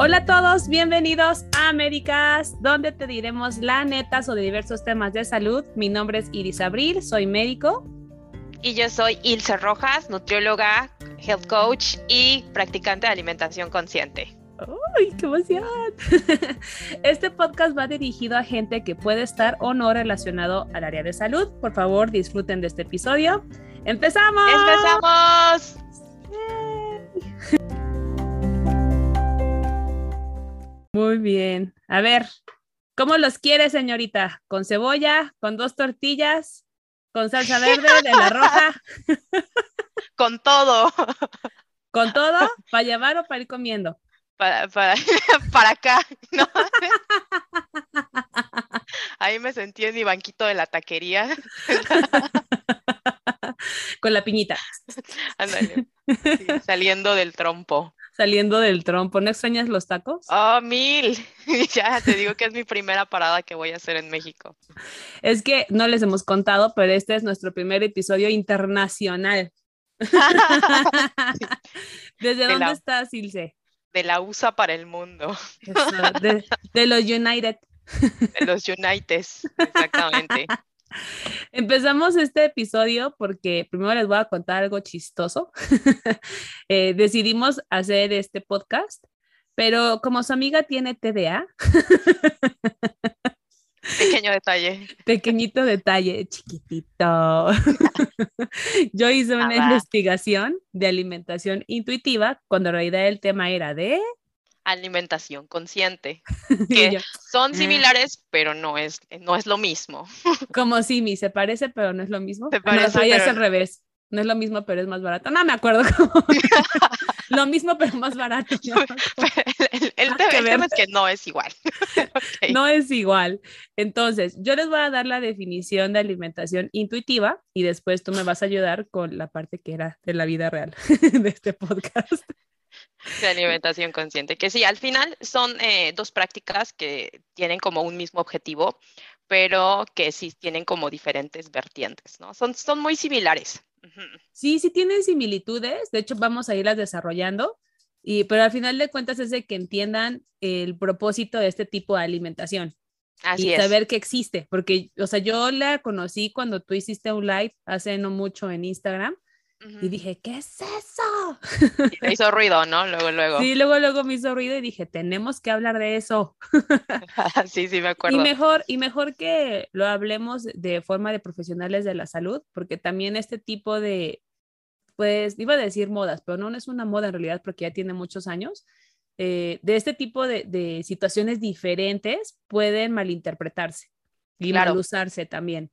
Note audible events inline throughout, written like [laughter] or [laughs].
Hola a todos, bienvenidos a Américas, donde te diremos la neta sobre diversos temas de salud. Mi nombre es Iris Abril, soy médico. Y yo soy Ilse Rojas, nutrióloga, health coach y practicante de alimentación consciente. ¡Ay, qué emoción! [laughs] Este podcast va dirigido a gente que puede estar o no relacionado al área de salud. Por favor, disfruten de este episodio. ¡Empezamos! ¡Empezamos! Muy bien. A ver, ¿cómo los quiere, señorita? ¿Con cebolla? ¿Con dos tortillas? ¿Con salsa verde de la roja? [laughs] Con todo. [laughs] ¿Con todo? ¿Para llevar o para ir comiendo? Para, para, [laughs] para acá, ¿no? Ahí me sentí en mi banquito de la taquería. Con la piñita. Ándale. Sí, saliendo del trompo. Saliendo del trompo. ¿No extrañas los tacos? Oh, mil. [laughs] Ya te digo que es mi primera parada que voy a hacer en México. Es que no les hemos contado, pero este es nuestro primer episodio internacional. [laughs] ¿Desde De dónde la- estás, Ilse? De la USA para el mundo. Eso, de, de los United. De los Unites. Exactamente. [laughs] [laughs] Empezamos este episodio porque primero les voy a contar algo chistoso. [laughs] Eh, decidimos hacer este podcast, pero como su amiga tiene TDA, [laughs] Pequeño detalle. pequeñito detalle, chiquitito. Yo hice una Ah, investigación de alimentación intuitiva cuando en realidad el tema era de... Alimentación consciente. [laughs] yo, Son Ah. similares, pero no es, no es lo mismo. [laughs] como Simi, se parece, pero no es lo mismo. Se Ah, no, parece, ahí es pero al revés. No es lo mismo, pero es más barato. No me acuerdo [laughs] cómo. lo mismo, pero más barato. No, el, el que el tema es que no es igual. No es igual. Entonces, yo les voy a dar la definición de alimentación intuitiva y después tú me vas a ayudar con la parte que era de la vida real de este podcast. De alimentación consciente. Que sí, al final son eh, dos prácticas que tienen como un mismo objetivo, pero que sí tienen como diferentes vertientes, ¿no? Son, son muy similares. Sí, sí tienen similitudes, de hecho vamos a irlas desarrollando, y, pero al final de cuentas es de que entiendan el propósito de este tipo de alimentación Así y es. saber que existe, porque, o sea, yo la conocí cuando tú hiciste un live hace no mucho en Instagram Ujú. y dije, ¿qué es eso? Y te hizo ruido, ¿no? Luego, luego. Sí, luego, luego me hizo ruido y dije, tenemos que hablar de eso. [laughs] [laughs] Sí, sí, me Y acuerdo. mejor, y mejor que lo hablemos de forma de profesionales de la salud, porque también este tipo de, pues, iba a decir modas, pero no, es una moda en realidad porque ya tiene muchos años. eh, de este tipo de, de situaciones diferentes pueden malinterpretarse y Claro. malusarse también.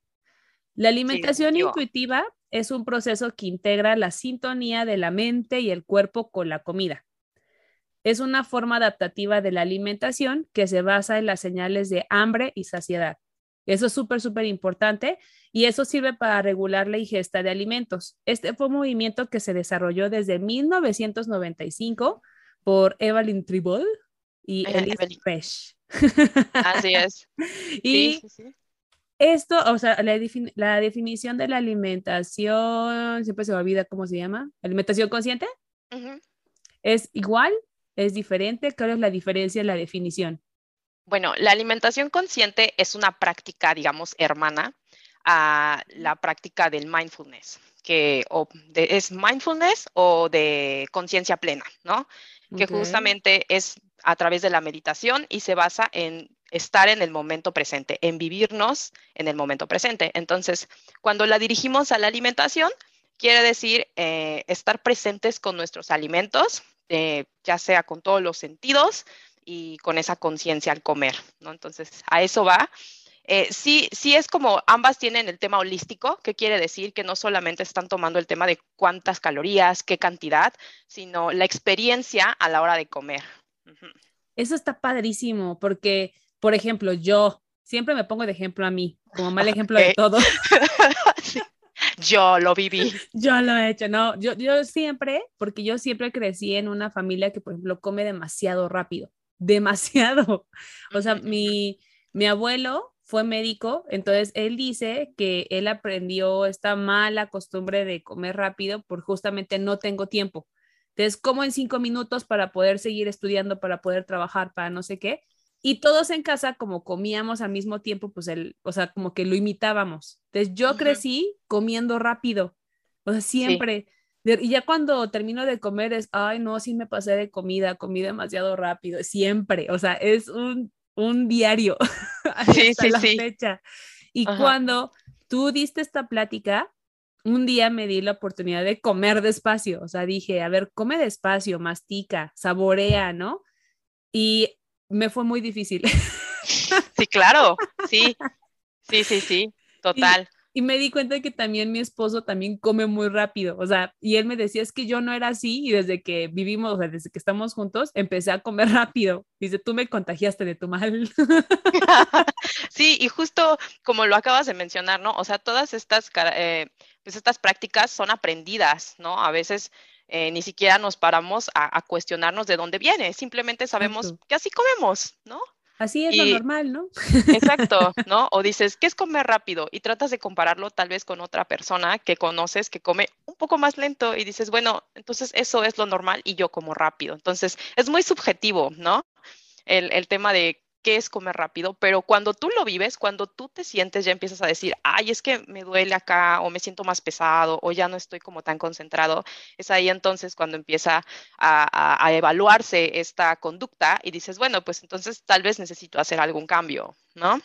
La alimentación definitivo. intuitiva es un proceso que integra la sintonía de la mente y el cuerpo con la comida. Es una forma adaptativa de la alimentación que se basa en las señales de hambre y saciedad. Eso es súper, súper importante y eso sirve para regular la ingesta de alimentos. Este fue un movimiento que se desarrolló desde 1995 por Evelyn Tribol y Elise. Fresh. Así es. [laughs] Y Sí, sí, sí. Esto, o sea, la, defin- la definición de la alimentación, siempre se me olvida cómo se llama, alimentación consciente, es igual, es diferente, ¿cuál es la diferencia en la definición? Bueno, la alimentación consciente es una práctica, digamos, hermana a la práctica del mindfulness, que o de- es mindfulness o de conciencia plena, ¿no? Que justamente es a través de la meditación y se basa en estar en el momento presente, en vivirnos en el momento presente. Entonces, cuando la dirigimos a la alimentación, quiere decir eh, estar presentes con nuestros alimentos, eh, ya sea con todos los sentidos y con esa conciencia al comer, ¿no? Entonces, a eso va. Eh, sí, sí es como ambas tienen el tema holístico, que quiere decir que no solamente están tomando el tema de cuántas calorías, qué cantidad, sino la experiencia a la hora de comer. Eso está padrísimo porque, por ejemplo, yo siempre me pongo de ejemplo a mí, como mal ejemplo de todo. [laughs] Sí. Yo lo viví. [laughs] Yo lo he hecho, no, yo, yo siempre, porque yo siempre crecí en una familia que, por ejemplo, come demasiado rápido, [laughs] demasiado. O sea, mi, mi abuelo fue médico, entonces él dice que él aprendió esta mala costumbre de comer rápido por justamente no tengo tiempo. Entonces, como en cinco minutos para poder seguir estudiando, para poder trabajar, para no sé qué. Y todos en casa, como comíamos al mismo tiempo, pues el, o sea, como que lo imitábamos. Entonces, yo crecí comiendo rápido, o sea, siempre. Y ya cuando termino de comer es, ay, no, sí me pasé de comida, comí demasiado rápido, siempre, o sea, es un, un diario [laughs] sí, hasta la fecha. Y cuando tú diste esta plática, un día me di la oportunidad de comer despacio, o sea, dije, a ver, come despacio, mastica, saborea, ¿no? Y me fue muy difícil. [laughs] Sí, claro, sí, sí, sí, sí, total. Y me di cuenta de que también mi esposo también come muy rápido, o sea, y él me decía, es que yo no era así y desde que vivimos, o sea, desde que estamos juntos, empecé a comer rápido. Dice, tú me contagiaste de tu mal. [laughs] Sí, y justo como lo acabas de mencionar, ¿no? O sea, todas estas, eh, pues estas prácticas son aprendidas, ¿no? A veces eh, ni siquiera nos paramos a, cuestionarnos de dónde viene, simplemente sabemos que así comemos, ¿no? Así es lo normal, ¿no? Exacto, [laughs] ¿no? O dices, ¿qué es comer rápido? Y tratas de compararlo tal vez con otra persona que conoces que come un poco más lento y dices, bueno, entonces eso es lo normal y yo como rápido. Entonces, es muy subjetivo, ¿no? El, el tema de qué es comer rápido, pero cuando tú lo vives, cuando tú te sientes, ya empiezas a decir, ay, es que me duele acá o me siento más pesado o ya no estoy como tan concentrado, es ahí entonces cuando empieza a, evaluarse esta conducta y dices, bueno, pues entonces tal vez necesito hacer algún cambio, ¿no?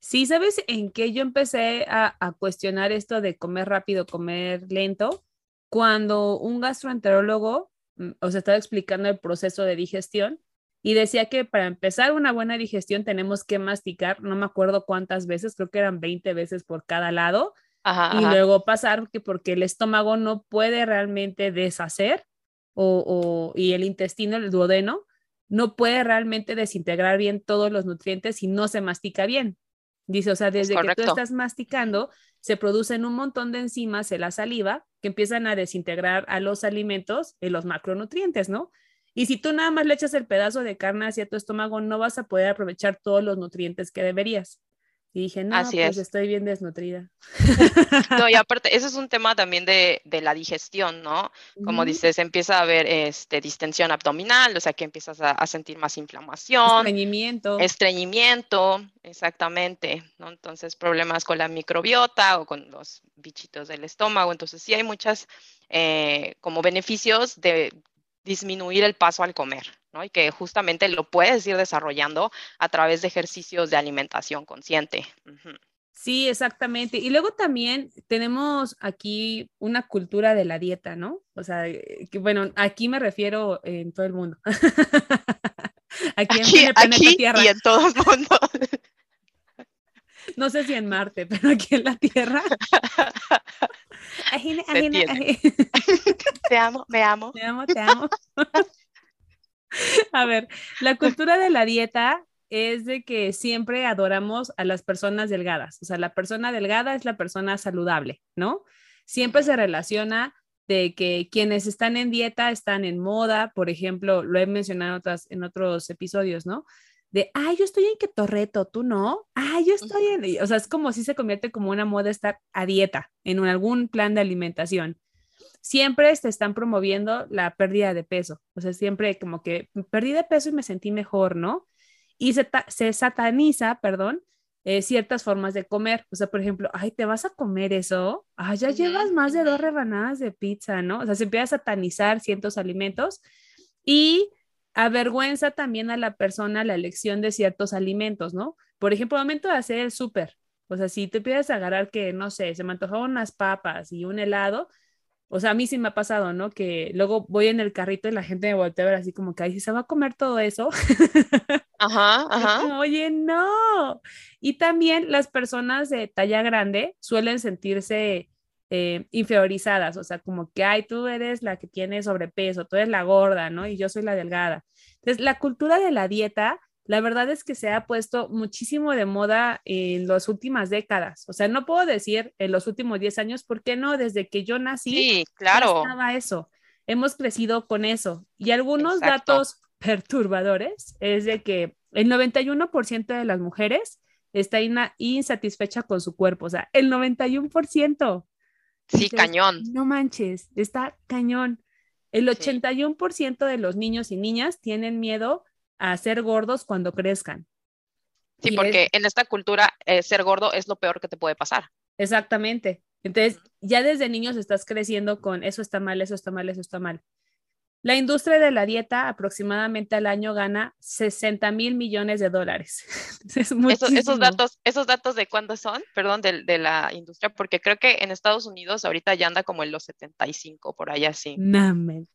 Sí, ¿sabes en qué yo empecé a, a cuestionar esto de comer rápido, comer lento? Cuando un gastroenterólogo, mm, os estaba explicando el proceso de digestión y decía que para empezar una buena digestión tenemos que masticar, no me acuerdo cuántas veces, creo que eran 20 veces por cada lado, y luego pasar que porque el estómago no puede realmente deshacer o, y el intestino, el duodeno, no puede realmente desintegrar bien todos los nutrientes si no se mastica bien. Dice, o sea, desde que tú estás masticando, se producen un montón de enzimas en la saliva que empiezan a desintegrar a los alimentos en los macronutrientes, ¿no? Y si tú nada más le echas el pedazo de carne hacia tu estómago, no vas a poder aprovechar todos los nutrientes que deberías. Y dije, no, pues estoy bien desnutrida. [laughs] No, y [laughs] aparte, ese es un tema también de, la digestión, ¿no? Como dices, empieza a haber este, distensión abdominal, o sea que empiezas a, sentir más inflamación. Estreñimiento. Estreñimiento, exactamente, ¿no? Entonces, problemas con la microbiota o con los bichitos del estómago. Entonces, sí hay muchas eh, como beneficios de disminuir el paso al comer, ¿no? Y que justamente lo puedes ir desarrollando a través de ejercicios de alimentación consciente. Sí, exactamente. Y luego también tenemos aquí una cultura de la dieta, ¿no? O sea, eh, que, bueno, aquí me refiero en todo el mundo. [laughs] aquí, en el planeta Tierra. y en todo el mundo. [laughs] No sé si en Marte, pero aquí en la Tierra. [laughs] [laughs] te amo, me amo. Te amo, te amo. [laughs] A ver, la cultura de la dieta es de que siempre adoramos a las personas delgadas. O sea, la persona delgada es la persona saludable, ¿no? Siempre se relaciona de que quienes están en dieta están en moda, por ejemplo, lo he mencionado en otros episodios, ¿no? De, ay, yo estoy en ketorreto, tú no, ay, yo estoy en, o sea, es como si se convierte como una moda estar a dieta en algún plan de alimentación. Siempre te están promoviendo la pérdida de peso, o sea, siempre como que perdí de peso y me sentí mejor, ¿no? Y se, se sataniza, perdón, eh, ciertas formas de comer. O sea, por ejemplo, ay, ¿te vas a comer eso? Ay, ya llevas más de dos rebanadas de pizza, ¿no? O sea, se empieza a satanizar ciertos alimentos y avergüenza también a la persona la elección de ciertos alimentos, ¿no? Por ejemplo, al momento de hacer el súper, o sea, si te pides agarrar que, no sé, se me antojaron unas papas y un helado, o sea, a mí sí me ha pasado, ¿no? Que luego voy en el carrito y la gente me voltea a ver así como que, ay, ¿se va a comer todo eso? [laughs] Ajá, ajá. Oye, no. Y también las personas de talla grande suelen sentirse eh, inferiorizadas, o sea, como que, ay, tú eres la que tiene sobrepeso, tú eres la gorda, ¿no? Y yo soy la delgada. Entonces, la cultura de la dieta, la verdad es que se ha puesto muchísimo de moda en las últimas décadas. O sea, no puedo decir en los últimos 10 años, ¿por qué no? Desde que yo nací, sí, claro. estaba eso. Hemos crecido con eso. Y algunos datos [laughs] perturbadores es de que el 91% de las mujeres está insatisfecha con su cuerpo, o sea, el 91%. Sí, cañón. No manches, está cañón. El 81% de los niños y niñas tienen miedo a ser gordos cuando crezcan. Sí, porque en esta cultura eh, ser gordo es lo peor que te puede pasar. Exactamente. Entonces, ya desde niños estás creciendo con eso está mal, eso está mal, eso está mal. La industria de la dieta aproximadamente al año gana 60 mil millones de dólares. [laughs] es esos, datos, ¿Esos datos de cuándo son? Perdón, de, la industria, porque creo que en Estados Unidos ahorita ya anda como en los 75, por allá sí.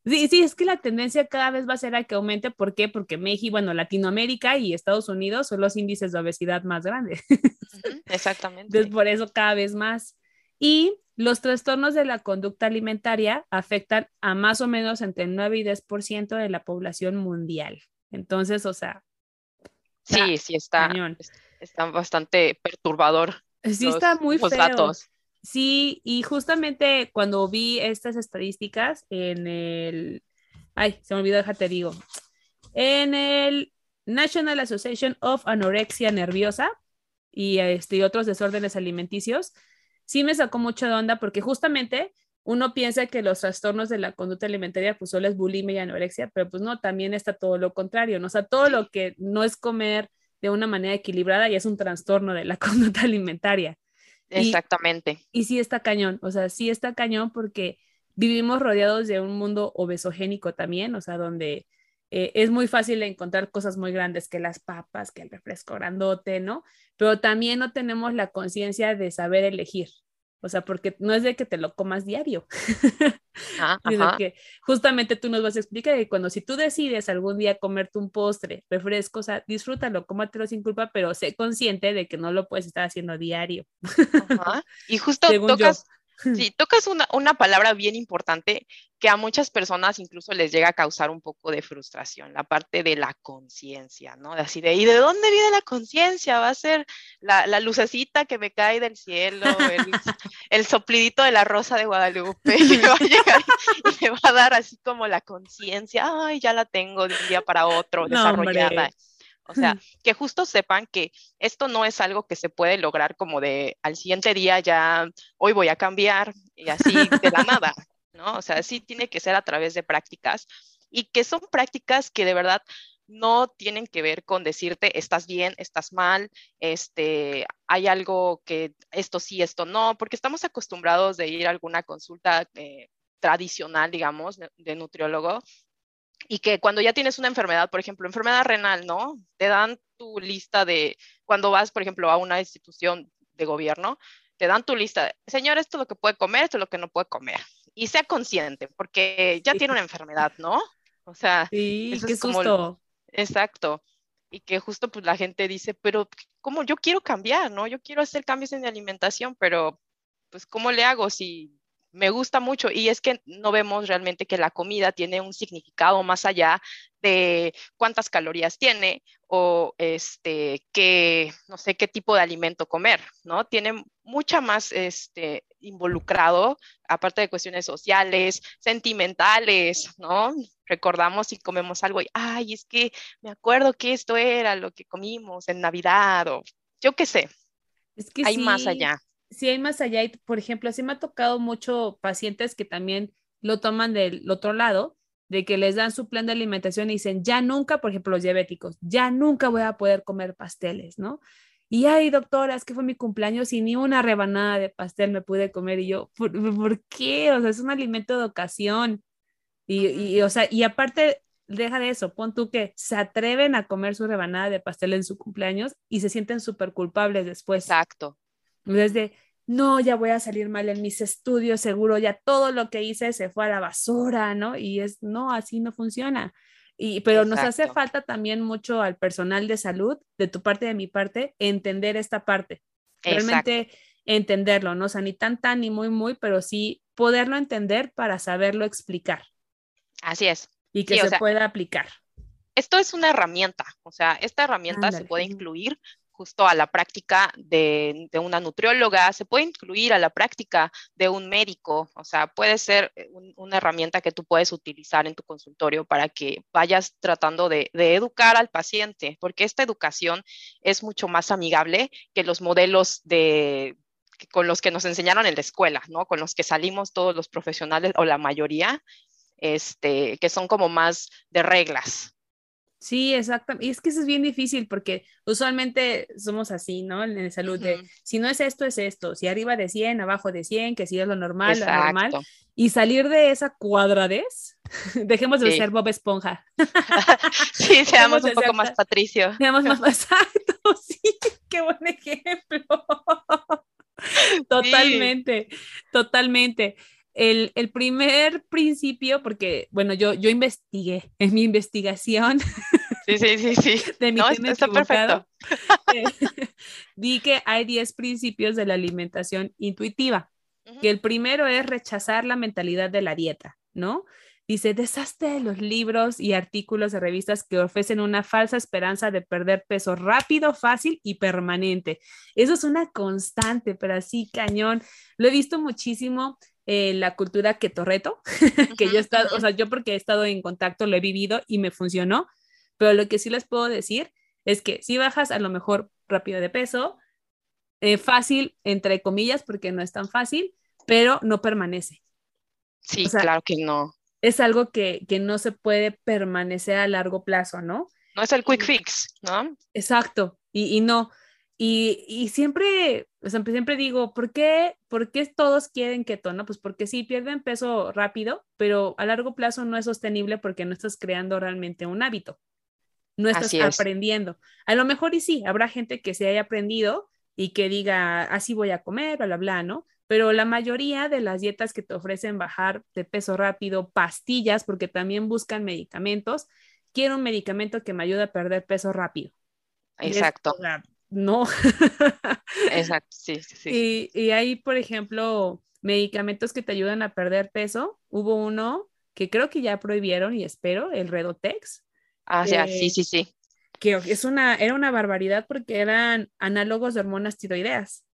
Sí, sí, es que la tendencia cada vez va a ser a que aumente. ¿Por qué? Porque México, bueno, Latinoamérica y Estados Unidos son los índices de obesidad más grandes. [laughs] exactamente. Entonces, por eso cada vez más. Y los trastornos de la conducta alimentaria afectan a más o menos entre 9 y 10% de la población mundial. Entonces, o sea. Sí, sí, está, está bastante perturbador. Sí, está muy feo. Datos. Sí, y justamente cuando vi estas estadísticas en el. Ay, se me olvidó, déjate digo. En el National Association of Anorexia Nerviosa y, este, y otros desórdenes alimenticios, sí me sacó mucho de onda porque justamente uno piensa que los trastornos de la conducta alimentaria pues solo es bulimia y anorexia, pero pues no, también está todo lo contrario, ¿no? O sea, todo lo que no es comer de una manera equilibrada y es un trastorno de la [laughs] conducta alimentaria. Exactamente. Y, sí está cañón, o sea, sí está cañón porque vivimos rodeados de un mundo obesogénico también, o sea, donde eh, es muy fácil encontrar cosas muy grandes que las papas, que el refresco grandote, ¿no? Pero también no tenemos la conciencia de saber elegir. O sea, porque no es de que te lo comas diario. Ah, [laughs] que justamente tú nos vas a explicar que cuando si tú decides algún día comerte un postre, refresco, o sea, disfrútalo, cómatelo sin culpa, pero sé consciente de que no lo puedes estar haciendo diario. Y justo [laughs] tocas, Sí, tocas una, una, palabra bien importante que a muchas personas incluso les llega a causar un poco de frustración, la parte de la conciencia, ¿no? De así de, ¿y de dónde viene la conciencia? ¿Va a ser la, la, lucecita que me cae del cielo, el, el, soplidito de la rosa de Guadalupe [laughs] que va a llegar y me va a dar así como la conciencia, ay, ya la tengo de un día para otro, desarrollada. O sea, [laughs] que justo sepan que esto no es algo que se puede lograr como de al siguiente día ya, hoy voy a cambiar y así de la nada, [laughs] ¿no? O sea, sí tiene que ser a través de prácticas y que son prácticas que de verdad no tienen que ver con decirte estás bien, estás mal, este, hay algo que esto sí, esto no, porque estamos acostumbrados de ir a alguna consulta eh, tradicional, digamos, de nutriólogo y que cuando ya tienes una enfermedad, por ejemplo, enfermedad renal, ¿no? Te dan tu lista de, cuando vas, por ejemplo, a una institución de gobierno, te dan tu lista, señor, esto es lo que puede comer, esto es lo que no puede comer. Y sea consciente, porque ya tiene una enfermedad, ¿no? O sea, sí, eso es como... Exacto. Y que justo pues la gente dice, pero ¿cómo yo quiero cambiar, no? Yo quiero hacer cambios en mi alimentación, pero pues ¿cómo le hago si me gusta mucho y es que no vemos realmente que la comida tiene un significado más allá de cuántas calorías tiene o este qué no sé qué tipo de alimento comer, ¿no? Tiene mucha más este involucrado aparte de cuestiones sociales, sentimentales, ¿no? Recordamos si comemos algo y ay, es que me acuerdo que esto era lo que comimos en Navidad o yo qué sé. Es que hay más allá si hay más allá, y por ejemplo, así me ha tocado mucho pacientes que también lo toman del otro lado, de que les dan su plan de alimentación y dicen, ya nunca, por ejemplo, los diabéticos, ya nunca voy a poder comer pasteles, ¿no? Y ay, doctora, es que fue mi cumpleaños y ni una rebanada de pastel me pude comer. Y yo, ¿por, ¿por qué? O sea, es un alimento de ocasión. Y, y, o sea, y aparte, deja de eso, pon tú que se atreven a comer su rebanada de pastel en su cumpleaños y se sienten súper culpables después. Exacto. Desde, no, ya voy a salir mal en mis estudios, seguro ya todo lo que hice se fue a la basura, ¿no? Y es, no, así no funciona. Y, pero nos hace falta también mucho al personal de salud, de tu parte y de mi parte, entender esta parte. Realmente entenderlo, ¿no? O sea, ni tan, tan, ni muy, muy, pero sí poderlo entender para saberlo explicar. Así es. Y que se pueda aplicar. Esto es una herramienta, o sea, esta herramienta se puede incluir justo a la práctica de, una nutrióloga, se puede incluir a la práctica de un médico, o sea, puede ser eh, una herramienta que tú puedes utilizar en tu consultorio para que vayas tratando de, educar al paciente, porque esta educación es mucho más amigable que los modelos de con los que nos enseñaron en la escuela, ¿no? Con los que salimos todos los profesionales o la mayoría, este, que son como más de reglas. Sí, exacto. Y es que eso es bien difícil porque usualmente somos así, ¿no? En el salud de, si no es esto, es esto. Si arriba de 100, abajo de 100, que si es lo normal, lo normal. Y salir de esa cuadradez, [laughs] dejemos de ser Bob Esponja. [laughs] sí, seamos un poco más Patricio. Seamos más [laughs] exacto, sí, qué buen ejemplo. totalmente, totalmente el, el, primer principio, porque, bueno, yo, yo investigué en mi investigación. [laughs] Sí, sí, sí, sí. De mi no, está perfecto. Eh, [laughs] vi que hay 10 principios de la alimentación intuitiva, que el primero es rechazar la mentalidad de la dieta, ¿no? Dice, deshazte de los libros y artículos de revistas que ofrecen una falsa esperanza de perder peso rápido, fácil y permanente. Eso es una constante, pero así cañón. Lo he visto muchísimo eh, la cultura ketorreto, [laughs] que yo he estado, o sea, yo porque he estado en contacto lo he vivido y me funcionó, pero lo que sí les puedo decir es que si bajas a lo mejor rápido de peso, eh, fácil, entre comillas, porque no es tan fácil, pero no permanece. Sí, claro que no. Es algo que, que no se puede permanecer a largo plazo, ¿no? No es el quick fix, ¿no? Exacto, y, y no. Y, siempre, o sea, siempre digo, ¿por qué, ¿por qué todos quieren keto? No? Pues porque sí, pierden peso rápido, pero a largo plazo no es sostenible porque no estás creando realmente un hábito. No estás aprendiendo. A lo mejor y sí, habrá gente que se haya aprendido y que diga, así voy a comer, bla, bla, bla, ¿no? Pero la mayoría de las dietas que te ofrecen bajar de peso rápido, pastillas, porque también buscan medicamentos, quiero un medicamento que me ayude a perder peso rápido. Exacto no. Exacto, [laughs] sí, sí. Y, hay, por ejemplo, medicamentos que te ayudan a perder peso. Hubo uno que creo que ya prohibieron y espero, el Redotex. Ah, ya, sí, sí, sí. Que es una, era una barbaridad porque eran análogos de hormonas tiroideas.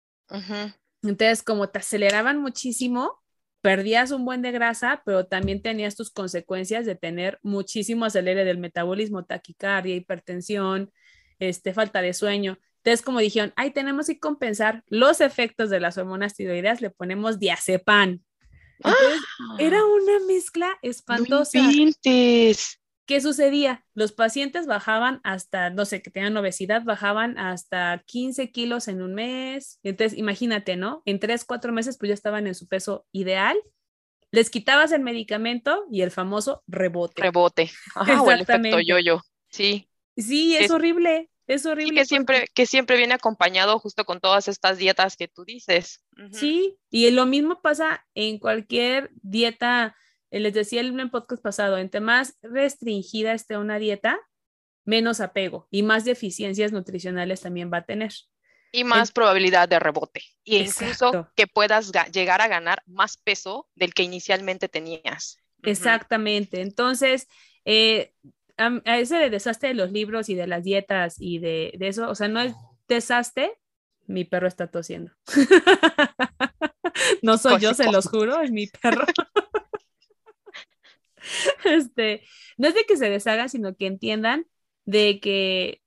Entonces, como te aceleraban muchísimo, perdías un buen de grasa, pero también tenías tus consecuencias de tener muchísimo acelere del metabolismo, taquicardia, hipertensión, este, falta de sueño. Entonces, como dijeron, ay, tenemos que compensar los efectos de las hormonas tiroideas, le ponemos diazepam. Entonces, era ¡Ah! una mezcla espantosa. ¿Qué sucedía? Los pacientes bajaban hasta, no sé, que tenían obesidad, bajaban hasta 15 kilos en un mes. Entonces, imagínate, ¿no? En tres, cuatro meses, pues ya estaban en su peso ideal. Les quitabas el medicamento y el famoso rebote. Rebote. Ajá, o el efecto yo-yo. Sí. Sí, es horrible. Es horrible. que siempre, que siempre viene acompañado justo con todas estas dietas que tú dices. Sí, y lo mismo pasa en cualquier dieta. Eh, les decía en el podcast pasado, entre más restringida esté una dieta, menos apego y más deficiencias nutricionales también va a tener. Y más probabilidad de rebote. Y incluso que puedas llegar a ganar más peso del que inicialmente tenías. Exactamente. Entonces, eh, a, ese desastre de los libros y de las dietas y de, eso, o sea, no es desastre, mi perro está tosiendo. [laughs] no soy yo, se los juro, es mi perro. [laughs] este, no es de que se deshaga, sino que entiendan de que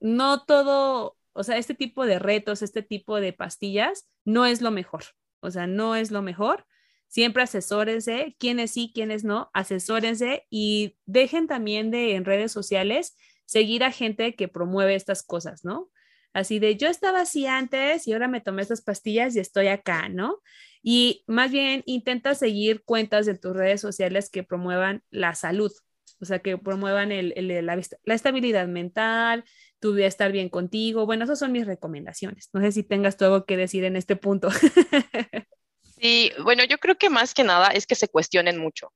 no todo, o sea, este tipo de retos, este tipo de pastillas, no es lo mejor. O sea, no es lo mejor siempre asesórense, quiénes sí, quiénes no, asesórense y dejen también de en redes sociales seguir a gente que promueve estas cosas, ¿no? Así de yo estaba así antes y ahora me tomé estas pastillas y estoy acá, ¿no? Y más bien intenta seguir cuentas de tus redes sociales que promuevan la salud, o sea, que promuevan el, la, estabilidad mental, tu estar bien contigo. Bueno, esas son mis recomendaciones. No sé si tengas todo que decir en este punto. [laughs] Sí, bueno, yo creo que más que nada es que se cuestionen mucho.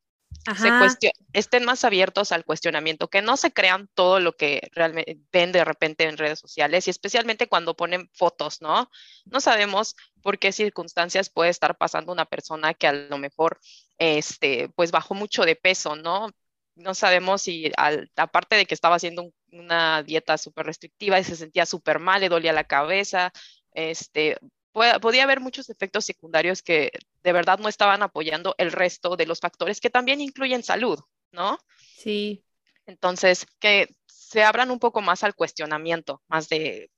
Se estén más abiertos al cuestionamiento, que no se crean todo lo que realmente ven de repente en redes sociales y especialmente cuando ponen fotos, ¿no? No sabemos por qué circunstancias puede estar pasando una persona que a lo mejor, este, pues bajó mucho de peso, ¿no? No sabemos si, aparte de que estaba haciendo una dieta súper restrictiva y se sentía súper mal, le dolía la cabeza, este, podía haber muchos efectos secundarios que de verdad no estaban apoyando el resto de los factores que también incluyen salud, ¿no? Sí. Entonces, que se abran un poco más al cuestionamiento, más de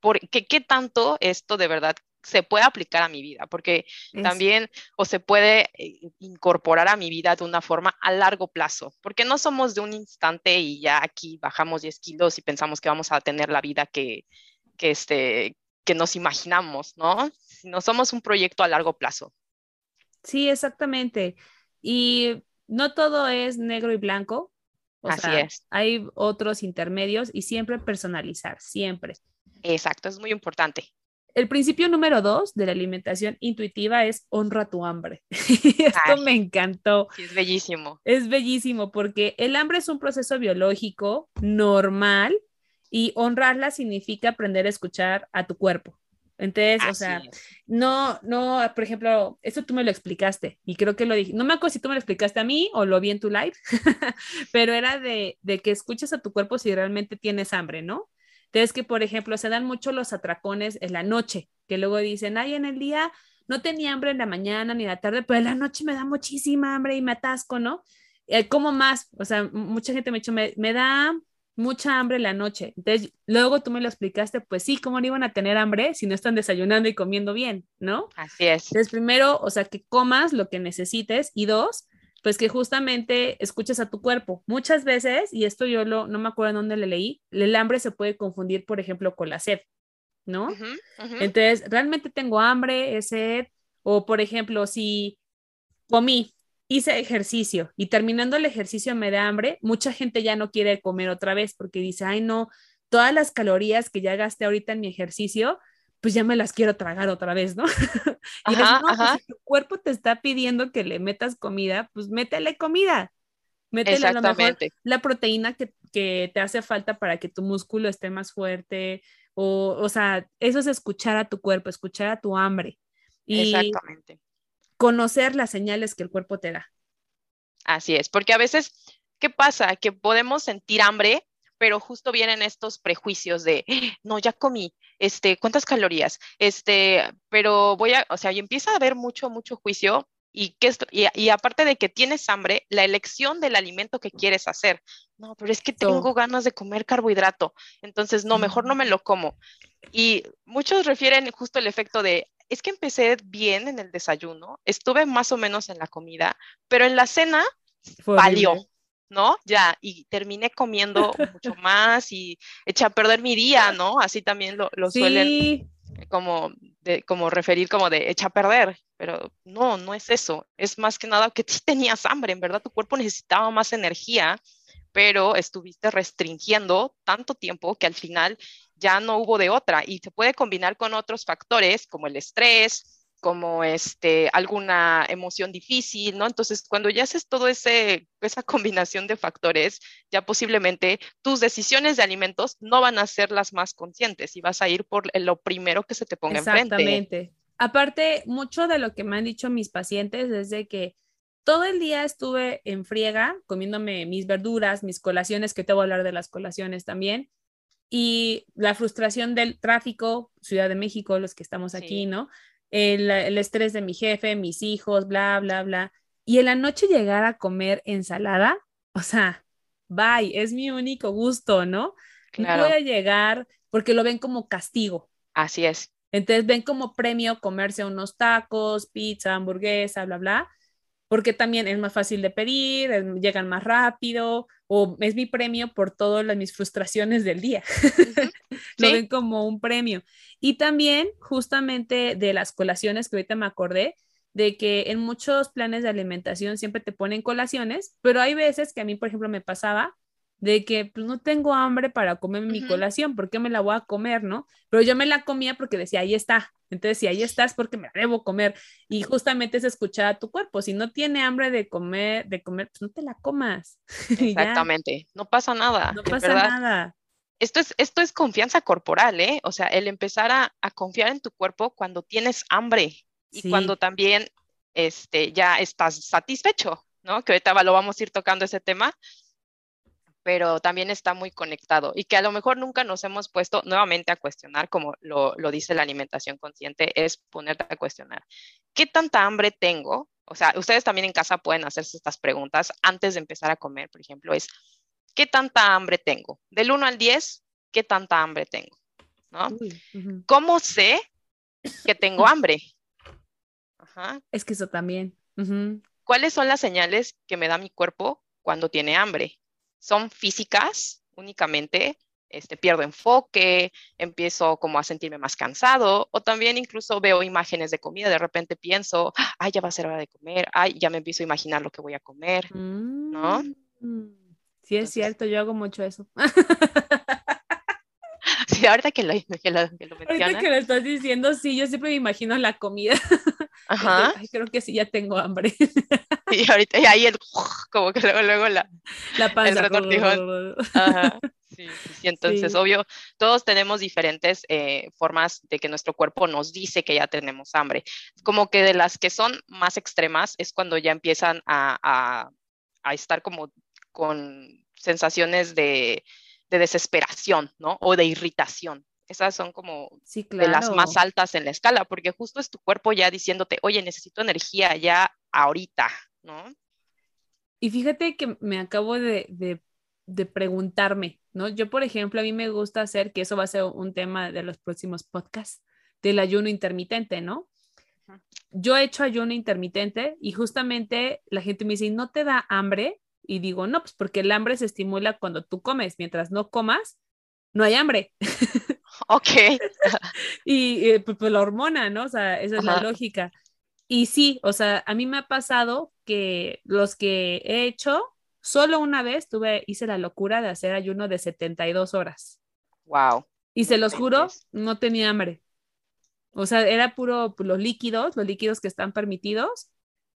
por qué, qué tanto esto de verdad se puede aplicar a mi vida, porque también o se puede eh, incorporar a mi vida de una forma a largo plazo, porque no somos de un instante y ya aquí bajamos 10 kilos y pensamos que vamos a tener la vida que, que, este, que nos imaginamos, ¿no? No somos un proyecto a largo plazo. Sí, exactamente. Y no todo es negro y blanco. Así es. Hay otros intermedios y siempre personalizar, siempre. Exacto, es muy importante. El principio número dos de la alimentación intuitiva es honra tu hambre. [laughs] Esto me encantó. es bellísimo. Es bellísimo porque el hambre es un proceso biológico normal y honrarla significa aprender a escuchar a tu cuerpo. Entonces, o sea, no, no, por ejemplo, eso tú me lo explicaste y creo que lo dije, no me acuerdo si tú me lo explicaste a mí o lo vi en tu live, [laughs] pero era de, de que escuches a tu cuerpo si realmente tienes hambre, ¿no? Entonces, que por ejemplo, se dan mucho los atracones en la noche, que luego dicen, ay, en el día no tenía hambre en la mañana ni en la tarde, pero en la noche me da muchísima hambre y me atasco, ¿no? Eh, ¿Cómo más? O sea, mucha gente me ha dicho, me, me da mucha hambre la noche. Entonces, luego tú me lo explicaste, pues sí, ¿cómo no iban a tener hambre si no están desayunando y comiendo bien, ¿no? Así es. Entonces, primero, o sea, que comas lo que necesites y dos, pues que justamente escuches a tu cuerpo. Muchas veces, y esto yo lo, no me acuerdo en dónde le leí, el hambre se puede confundir, por ejemplo, con la sed, ¿no? Entonces, realmente tengo hambre, es sed, o por ejemplo, si comí hice ejercicio y terminando el ejercicio me da hambre, mucha gente ya no quiere comer otra vez porque dice, ay no, todas las calorías que ya gasté ahorita en mi ejercicio, pues ya me las quiero tragar otra vez, ¿no? [laughs] y no, pues si tu cuerpo te está pidiendo que le metas comida, pues métele comida. Métele a lo mejor la proteína que, que, te hace falta para que tu músculo esté más fuerte. O, o sea, eso es escuchar a tu cuerpo, escuchar a tu hambre. Y, Exactamente conocer las señales que el cuerpo te da. Así es, porque a veces, ¿qué pasa? Que podemos sentir hambre, pero justo vienen estos prejuicios de, [gasps] no, ya comí, este, ¿cuántas calorías? Este, pero voy a, o sea, y empieza a haber mucho, mucho juicio y, que y, aparte de que tienes hambre, la elección del alimento que quieres hacer. No, pero es que tengo ganas de comer carbohidrato, entonces no, mejor no me lo como. Y muchos refieren justo el efecto de, es que empecé bien en el desayuno, estuve más o menos en la comida, pero en la cena valió, ¿no? Ya, y terminé comiendo mucho [laughs] más y eché a perder mi día, ¿no? Así también lo, lo suelen como, de, como referir como de echa a perder, pero no, no es eso, es más que nada que sí tenías hambre, en verdad tu cuerpo necesitaba más energía, pero estuviste restringiendo tanto tiempo que al final ya no hubo de otra y se puede combinar con otros factores como el estrés, como este, alguna emoción difícil, ¿no? Entonces, cuando ya haces todo ese, esa [laughs] combinación de factores, ya posiblemente tus decisiones de alimentos no van a ser las más conscientes y vas a ir por lo primero que se te ponga enfrente. Exactamente. Aparte, mucho de lo que me han dicho mis pacientes es de que todo el día estuve en friega comiéndome mis verduras, mis colaciones, que te voy a hablar de las colaciones también, y la frustración del tráfico, Ciudad de México, los que estamos aquí, ¿no? El, estrés de mi jefe, mis hijos, bla, bla, bla. Y en la noche llegar a comer ensalada, o sea, bye, es mi único gusto, ¿no? No voy a llegar porque lo ven como castigo. Así es. Entonces ven como premio comerse unos tacos, pizza, hamburguesa, bla, bla porque también es más fácil de pedir, llegan más rápido, o es mi premio por todas mis frustraciones del día. [laughs] Lo ven como un premio. Y también, justamente de las colaciones que ahorita me acordé, de que en muchos planes de alimentación siempre te ponen colaciones, pero hay veces que a mí, por ejemplo, me pasaba de que pues no tengo hambre para comer mi colación, ¿por qué me la voy a comer, no? Pero yo me la comía porque decía, ahí está. Entonces, si ahí estás, porque me debo comer. Y justamente es escuchar a tu cuerpo. Si no tiene hambre de comer, de comer, pues no te la comas. [laughs] Exactamente. no pasa nada. No pasa nada. Esto es, esto es confianza corporal, ¿eh? O sea, el empezar a, confiar en tu cuerpo cuando tienes hambre y cuando también este, ya estás satisfecho, ¿no? Que ahorita lo vamos a ir tocando ese tema pero también está muy conectado y que a lo mejor nunca nos hemos puesto nuevamente a cuestionar, como lo, dice la alimentación consciente, es ponerte a cuestionar, ¿qué tanta hambre tengo? O sea, ustedes también en casa pueden hacerse estas preguntas antes de empezar a comer, por ejemplo, es, ¿qué tanta hambre tengo? Del 1 al 10, ¿qué tanta hambre tengo? ¿No? ¿Cómo sé que tengo hambre. Es que eso también. ¿Cuáles son las señales que me da mi cuerpo cuando tiene hambre? ¿Son físicas únicamente? Este, pierdo enfoque, empiezo como a sentirme más cansado o también incluso veo imágenes de comida, de repente pienso, ay, ya va a ser hora de comer, ay, ya me empiezo a imaginar lo que voy a comer, ¿no? Mm. Sí, es cierto, yo hago mucho eso. [laughs] Sí, ahorita que lo, que lo, Ahorita que lo estás diciendo, sí, yo siempre me imagino la comida. [laughs] Ajá. Ay, creo que sí, ya tengo hambre. [laughs] Y ahorita, y ahí el, como que luego, luego la, la panza. Ajá. Sí, sí, entonces, obvio, todos tenemos diferentes eh, formas de que nuestro cuerpo nos dice que ya tenemos hambre. Como que de las que son más extremas es cuando ya empiezan a, a, a estar como con sensaciones de, de desesperación, ¿no? O de irritación. Esas son como de las más altas en la escala, porque justo es tu cuerpo ya diciéndote, oye, necesito energía ya ahorita, ¿no? Y fíjate que me acabo de, de, preguntarme, ¿no? Yo, por ejemplo, a mí me gusta hacer, que eso va a ser un tema de los próximos podcasts, del ayuno intermitente, ¿no? Yo he hecho ayuno intermitente y justamente la gente me dice, ¿no te da hambre? Y digo, no, pues porque el hambre se estimula cuando tú comes, mientras no comas, no hay hambre. [laughs] [laughs] Ok. [laughs] y eh, pues, pues, la hormona, ¿no? O sea, esa es la lógica. Y sí, o sea, a mí me ha pasado que los que he hecho, solo una vez tuve, hice la locura de hacer ayuno de 72 horas. Wow. Y se los juro, no tenía hambre. O sea, era puro pues, los líquidos, los líquidos que están permitidos.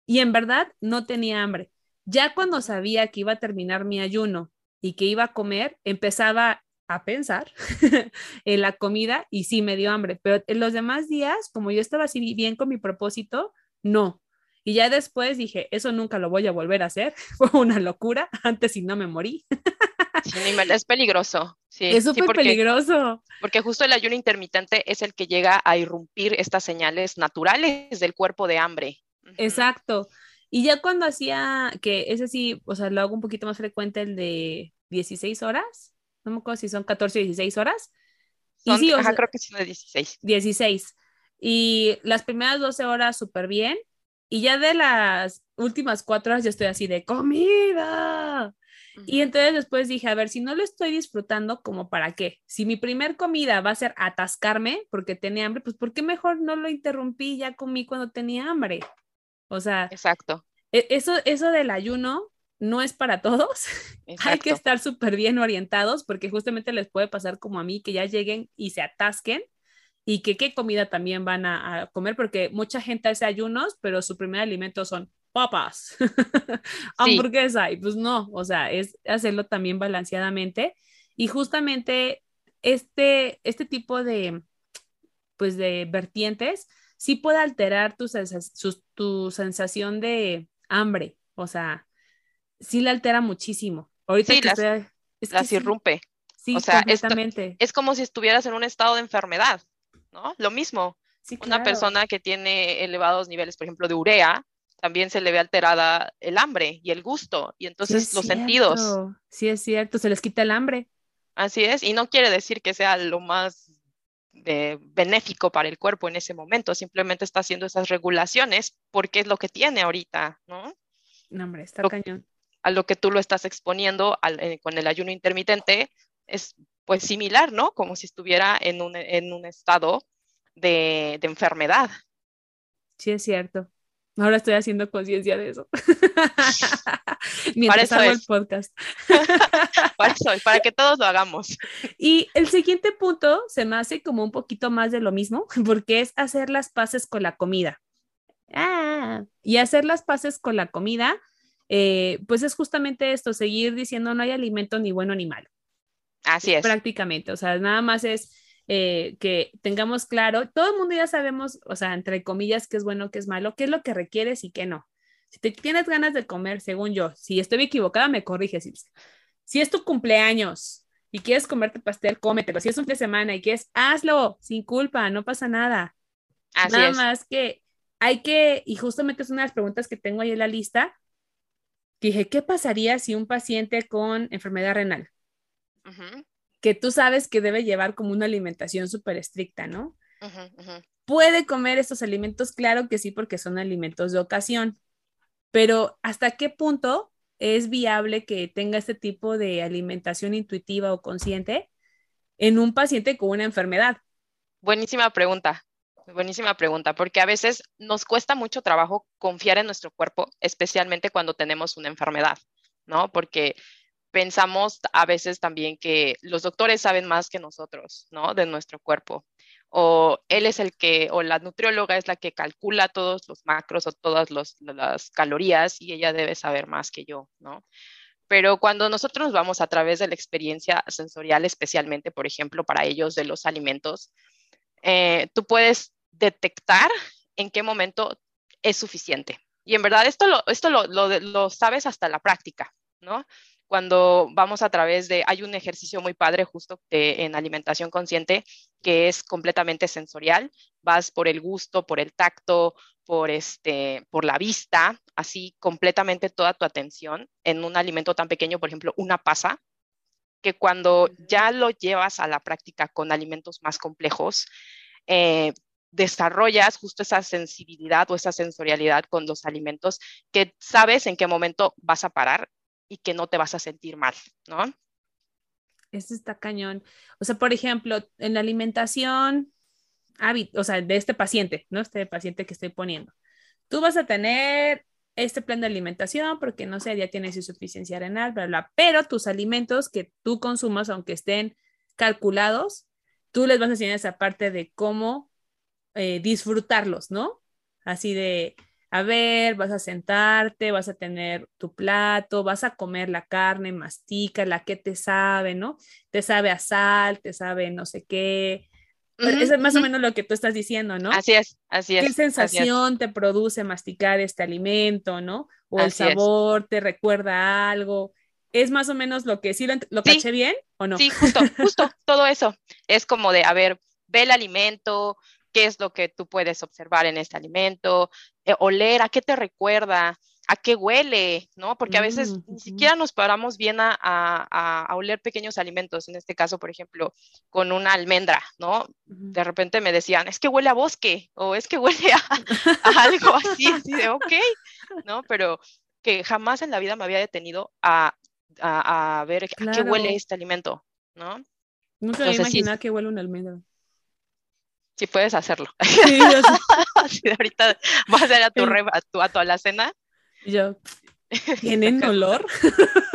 Y en verdad no tenía hambre. Ya cuando sabía que iba a terminar mi ayuno y que iba a comer, empezaba a pensar [laughs] en la comida y sí me dio hambre, pero en los demás días, como yo estaba así bien con mi propósito, no. Y ya después dije, eso nunca lo voy a volver a hacer, [laughs] fue una locura, [laughs] antes si no me morí. es peligroso. Sí, es súper peligroso. Porque justo el ayuno intermitente es el que llega a irrumpir estas señales naturales del cuerpo de hambre. Exacto. Y ya cuando hacía, que ese sí, o sea, lo hago un poquito más frecuente, el de 16 horas, no me acuerdo si son 14 o 16 horas. y sí, ajá, creo que son de 16. 16. Y las primeras 12 horas súper bien. Y ya de las últimas cuatro horas ya estoy así de comida. Y entonces después dije, a ver, si no lo estoy disfrutando, ¿como para qué? Si mi primer comida va a ser atascarme porque tenía hambre, pues ¿por qué mejor no lo interrumpí ya comí cuando tenía hambre? O sea, exacto. E, eso, eso del ayuno no es para todos. [laughs] Hay que estar súper bien orientados porque justamente les puede pasar como a mí, que ya lleguen y se atasquen y que qué comida también van a, comer, porque mucha gente hace ayunos, pero su primer alimento son papas, [laughs] hamburguesa, y pues no, o sea, es hacerlo también balanceadamente. Y justamente este, este tipo de, pues de vertientes sí puede alterar tu, tu sensación de hambre, o sea, sí la altera muchísimo. Ahorita sí, las, irrumpe. Sí, o sea, es como si estuvieras en un estado de enfermedad, ¿no? Lo mismo. Una persona que tiene elevados niveles, por ejemplo, de urea, también se le ve alterada el hambre y el gusto, y entonces los sentidos. Sí, es cierto, se les quita el hambre. Así es, y no quiere decir que sea lo más benéfico para el cuerpo en ese momento, simplemente está haciendo esas regulaciones porque es lo que tiene ahorita, ¿no? No, hombre, está cañón. A lo que tú lo estás exponiendo eh, con el ayuno intermitente es pues similar, ¿no? Como si estuviera en un, en un estado de, de enfermedad. Sí, es cierto. Ahora estoy haciendo conciencia de eso. [laughs] Mientras hago el podcast. [laughs] para eso, para que todos lo hagamos. Y el siguiente punto se me hace como un poquito más de lo mismo, [laughs] porque es hacer las paces con la comida. Ah, y hacer las paces con la comida, eh, pues es justamente esto, seguir diciendo no hay alimento ni bueno ni malo. Así es. Prácticamente, o sea, nada más es eh, que tengamos claro, todo el mundo ya sabemos, o sea, entre comillas, qué es bueno, qué es malo, qué es lo que requieres y qué no. Si te tienes ganas de comer, según yo, si estoy equivocada, me corriges. Si es tu cumpleaños y quieres comerte pastel, cómetelo. Si es un fin de semana y quieres, hazlo sin culpa, no pasa nada. nada más que hay que, y justamente es una de las preguntas que tengo ahí en la lista, dije, ¿qué pasaría si un paciente con enfermedad renal? que tú sabes que debe llevar como una alimentación súper estricta, ¿no? ¿Puede comer estos alimentos? Claro que sí, porque son alimentos de ocasión. Pero ¿hasta qué punto es viable que tenga este tipo de alimentación intuitiva o consciente en un paciente con una enfermedad? Buenísima pregunta. Buenísima pregunta, porque a veces nos cuesta mucho trabajo confiar en nuestro cuerpo, especialmente cuando tenemos una enfermedad, ¿no? Porque pensamos a veces también que los doctores saben más que nosotros, ¿no? De nuestro cuerpo. O él es el que, o la nutrióloga es la que calcula todos los macros o todas las calorías y ella debe saber más que yo, ¿no? Pero cuando nosotros nos vamos a través de la experiencia sensorial, especialmente, por ejemplo, para ellos de los alimentos, eh, tú puedes detectar en qué momento es suficiente. Y en verdad esto lo, esto lo, lo, sabes hasta la práctica, ¿no? Cuando vamos a través de, hay un ejercicio muy padre justo en alimentación consciente que es completamente sensorial, vas por el gusto, por el tacto, por, este, por la vista, así completamente toda tu atención en un alimento tan pequeño, por ejemplo, una pasa, que cuando ya lo llevas a la práctica con alimentos más complejos, eh, desarrollas justo esa sensibilidad o esa sensorialidad con los alimentos que sabes en qué momento vas a parar y que no te vas a sentir mal, ¿no? Eso está cañón. O sea, por ejemplo, en la alimentación, o sea, de este paciente, ¿no? Este paciente que estoy poniendo. Tú vas a tener este plan de alimentación porque, no sé, ya tienes insuficiencia renal, bla, bla, pero tus alimentos que tú consumas, aunque estén calculados, tú les vas a enseñar esa parte de cómo eh, disfrutarlos, ¿no? Así de, a ver, vas a sentarte, vas a tener tu plato, vas a comer la carne, mastica, la que te sabe, ¿no? Te sabe a sal, te sabe no sé qué, eso es más o menos lo que tú estás diciendo, ¿no? Así es, así es. ¿Qué sensación te produce masticar este alimento, ¿no? O el sabor te recuerda algo. ¿Es más o menos lo que sí lo, lo caché bien o no? Sí, justo, justo, [laughs] todo eso. Es como de, a ver, ve el alimento, qué es lo que tú puedes observar en este alimento, eh, oler, a qué te recuerda, a qué huele, ¿no? Porque a veces mm, ni siquiera nos paramos bien a, a, oler pequeños alimentos, en este caso, por ejemplo, con una almendra, ¿no? De repente me decían, es que huele a bosque o es que huele [laughs] a, algo así, así de, ok, ¿no? Pero que jamás en la vida me había detenido a, ver a qué huele este alimento, ¿no? Nunca me imaginaba que huele una almendra. Sí, puedes hacerlo. Sí, [laughs] ahorita vas a ir a tu, a tu, a tu alacena yo, [laughs] ¿tienen olor? [laughs]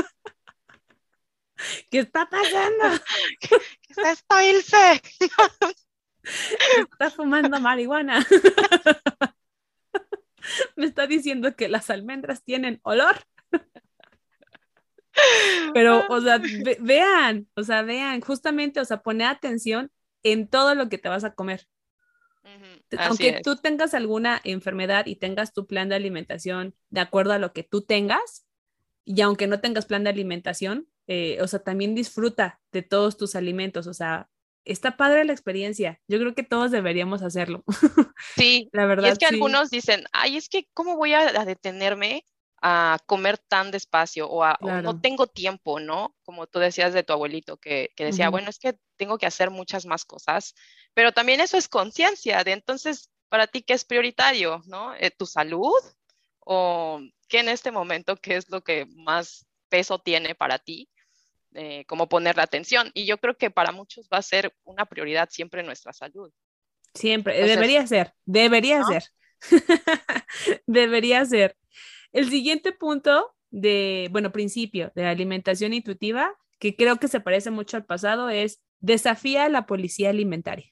¿Qué está pasando? ¿Qué, es esto, Ilse? [laughs] Está fumando marihuana. Me está diciendo que las almendras tienen olor. Pero, o sea, vean, o sea, vean, justamente, o sea, pone atención en todo lo que te vas a comer. Aunque tú tengas alguna enfermedad y tengas tu plan de alimentación de acuerdo a lo que tú tengas, y aunque no tengas plan de alimentación, eh, o sea, también disfruta de todos tus alimentos, o sea, está padre la experiencia. Yo creo que todos deberíamos hacerlo. [laughs] Sí, la verdad. Y es que algunos dicen, ay, es que, ¿cómo voy a, detenerme a comer tan despacio o, no tengo tiempo, ¿no? Como tú decías de tu abuelito que, decía, bueno, es que tengo que hacer muchas más cosas, pero también eso es conciencia de entonces, para ti, ¿qué es prioritario, ¿no? Eh, ¿Tu salud o qué en este momento, qué es lo que más peso tiene para ti? Eh, como poner la atención. Y yo creo que para muchos va a ser una prioridad siempre nuestra salud. Siempre, debería ser, debería ser. [laughs] debería ser. El siguiente punto de, bueno, principio de alimentación intuitiva, que creo que se parece mucho al pasado, es desafía a la policía alimentaria.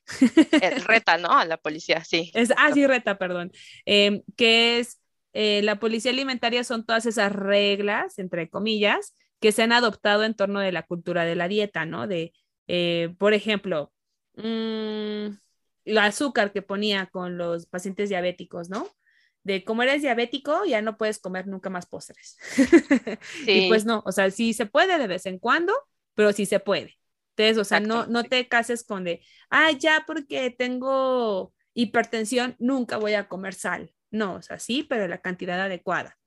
Eh, [laughs] reta, ¿no? A la policía, sí. Es, ah, sí, reta, perdón. Em, que es, eh, la policía alimentaria son todas esas reglas, entre comillas, que se han adoptado en torno de la cultura de la dieta, ¿no? De, eh, por ejemplo, mmm, el azúcar que ponía con los pacientes diabéticos, ¿no? De como eres diabético, ya no puedes comer nunca más postres. [laughs] y pues no, o sea, sí se puede de vez en cuando, pero sí se puede. Entonces, o sea, no, no te cases con de, ah, ya porque tengo hipertensión, nunca voy a comer sal. No, o sea, sí, pero la cantidad adecuada.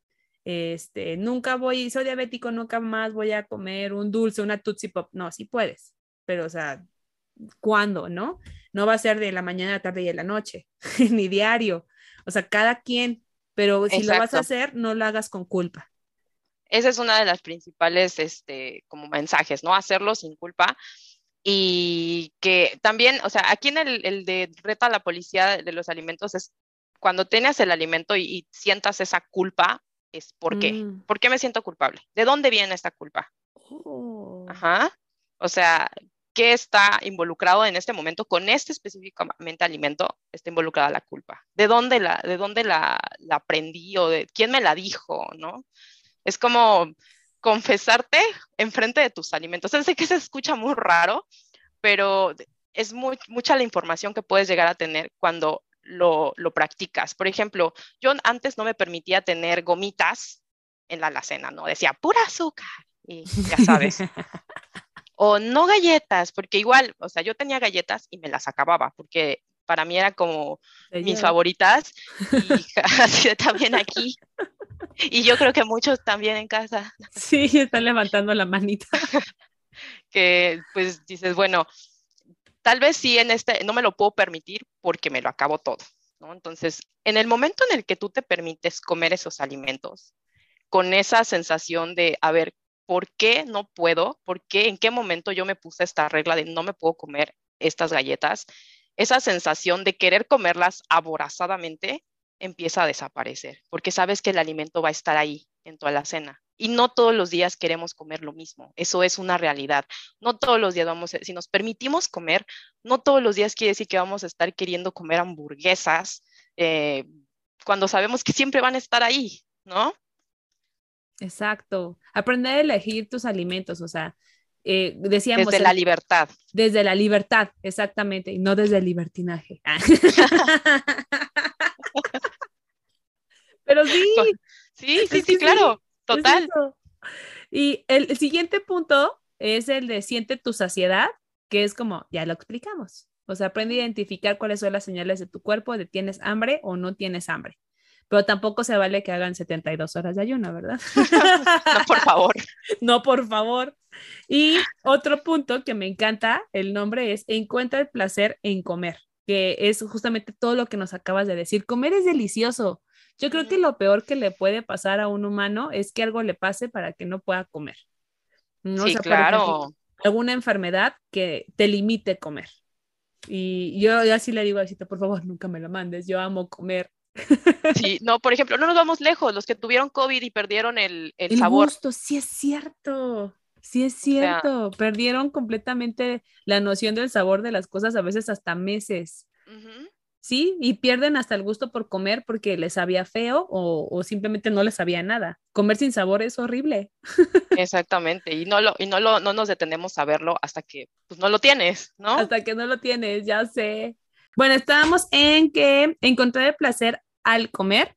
Este, nunca voy, soy diabético, nunca más voy a comer un dulce, una Tootsie Pop. No, sí puedes, pero o sea, cuándo, ¿no? No va a ser de la mañana, la tarde y de la noche, [laughs] ni diario. O sea, cada quien, pero si lo vas a hacer, no lo hagas con culpa. Esa es una de las principales, este, como mensajes, ¿no? Hacerlo sin culpa. Y que también, o sea, aquí en el, el de reta a la policía de los alimentos es cuando tienes el alimento y, sientas esa culpa, es ¿por qué? Mm. ¿Por qué me siento culpable? ¿De dónde viene esta culpa? Oh. Ajá. O sea, ¿qué está involucrado en este momento con este específicamente alimento? Está involucrada la culpa. ¿De dónde la, de dónde la, la aprendí o de quién me la dijo, no? Es como confesarte enfrente de tus alimentos. Sé que se escucha muy raro, pero es mucha la información que puedes llegar a tener cuando lo, lo, practicas. Por ejemplo, yo antes no me permitía tener gomitas en la alacena, ¿no? Decía pura azúcar y ya sabes. [laughs] o no galletas, porque igual, o sea, yo tenía galletas y me las acababa, porque para mí era como mis favoritas y [laughs] [laughs] así también aquí. Y yo creo que muchos también en casa. Sí, están levantando la manita. [laughs] que pues dices, bueno, tal vez sí en este, no me lo puedo permitir porque me lo acabo todo, ¿no? Entonces, en el momento en el que tú te permites comer esos alimentos, con esa sensación de, a ver, ¿por qué no puedo? ¿Por qué? ¿En qué momento yo me puse esta regla de no me puedo comer estas galletas? Esa sensación de querer comerlas aborazadamente empieza a desaparecer, porque sabes que el alimento va a estar ahí en tu alacena. Y no todos los días queremos comer lo mismo, eso es una realidad. No todos los días vamos, a, si nos permitimos comer, no todos los días quiere decir que vamos a estar queriendo comer hamburguesas eh, cuando sabemos que siempre van a estar ahí, ¿no? Exacto. Aprender a elegir tus alimentos, o sea, eh, decíamos... Desde la libertad. Desde la libertad, exactamente, y no desde el libertinaje. [laughs] Pero sí. Sí, sí, sí, claro, total. Y el, siguiente punto es el de siente tu saciedad, que es como, ya lo explicamos. O sea, aprende a identificar cuáles son las señales de tu cuerpo de tienes hambre o no tienes hambre. Pero tampoco se vale que hagan 72 horas de ayuno, ¿verdad? [laughs] no, por favor. [laughs] no, por favor. Y otro punto que me encanta, el nombre es Encuentra el placer en comer, que es justamente todo lo que nos acabas de decir. Comer es delicioso. Yo creo que lo peor que le puede pasar a un humano es que algo le pase para que no pueda comer. ¿no? Sí, claro. alguna enfermedad que te limite comer. Y yo así le digo a Cita, por favor, nunca me lo mandes, yo amo comer. Sí, no, por ejemplo, no nos vamos lejos, los que tuvieron COVID y perdieron el, el, el sabor. Gusto, sí es cierto, sí es cierto, perdieron completamente la noción del sabor de las cosas, a veces hasta meses. Sí, y pierden hasta el gusto por comer porque les sabía feo o, simplemente no les sabía nada. Comer sin sabor es horrible. Exactamente, y no lo, y no lo, no nos detenemos a verlo hasta que pues, no lo tienes, ¿no? Hasta que no lo tienes, ya sé. Bueno, estábamos en que encontrar el placer al comer.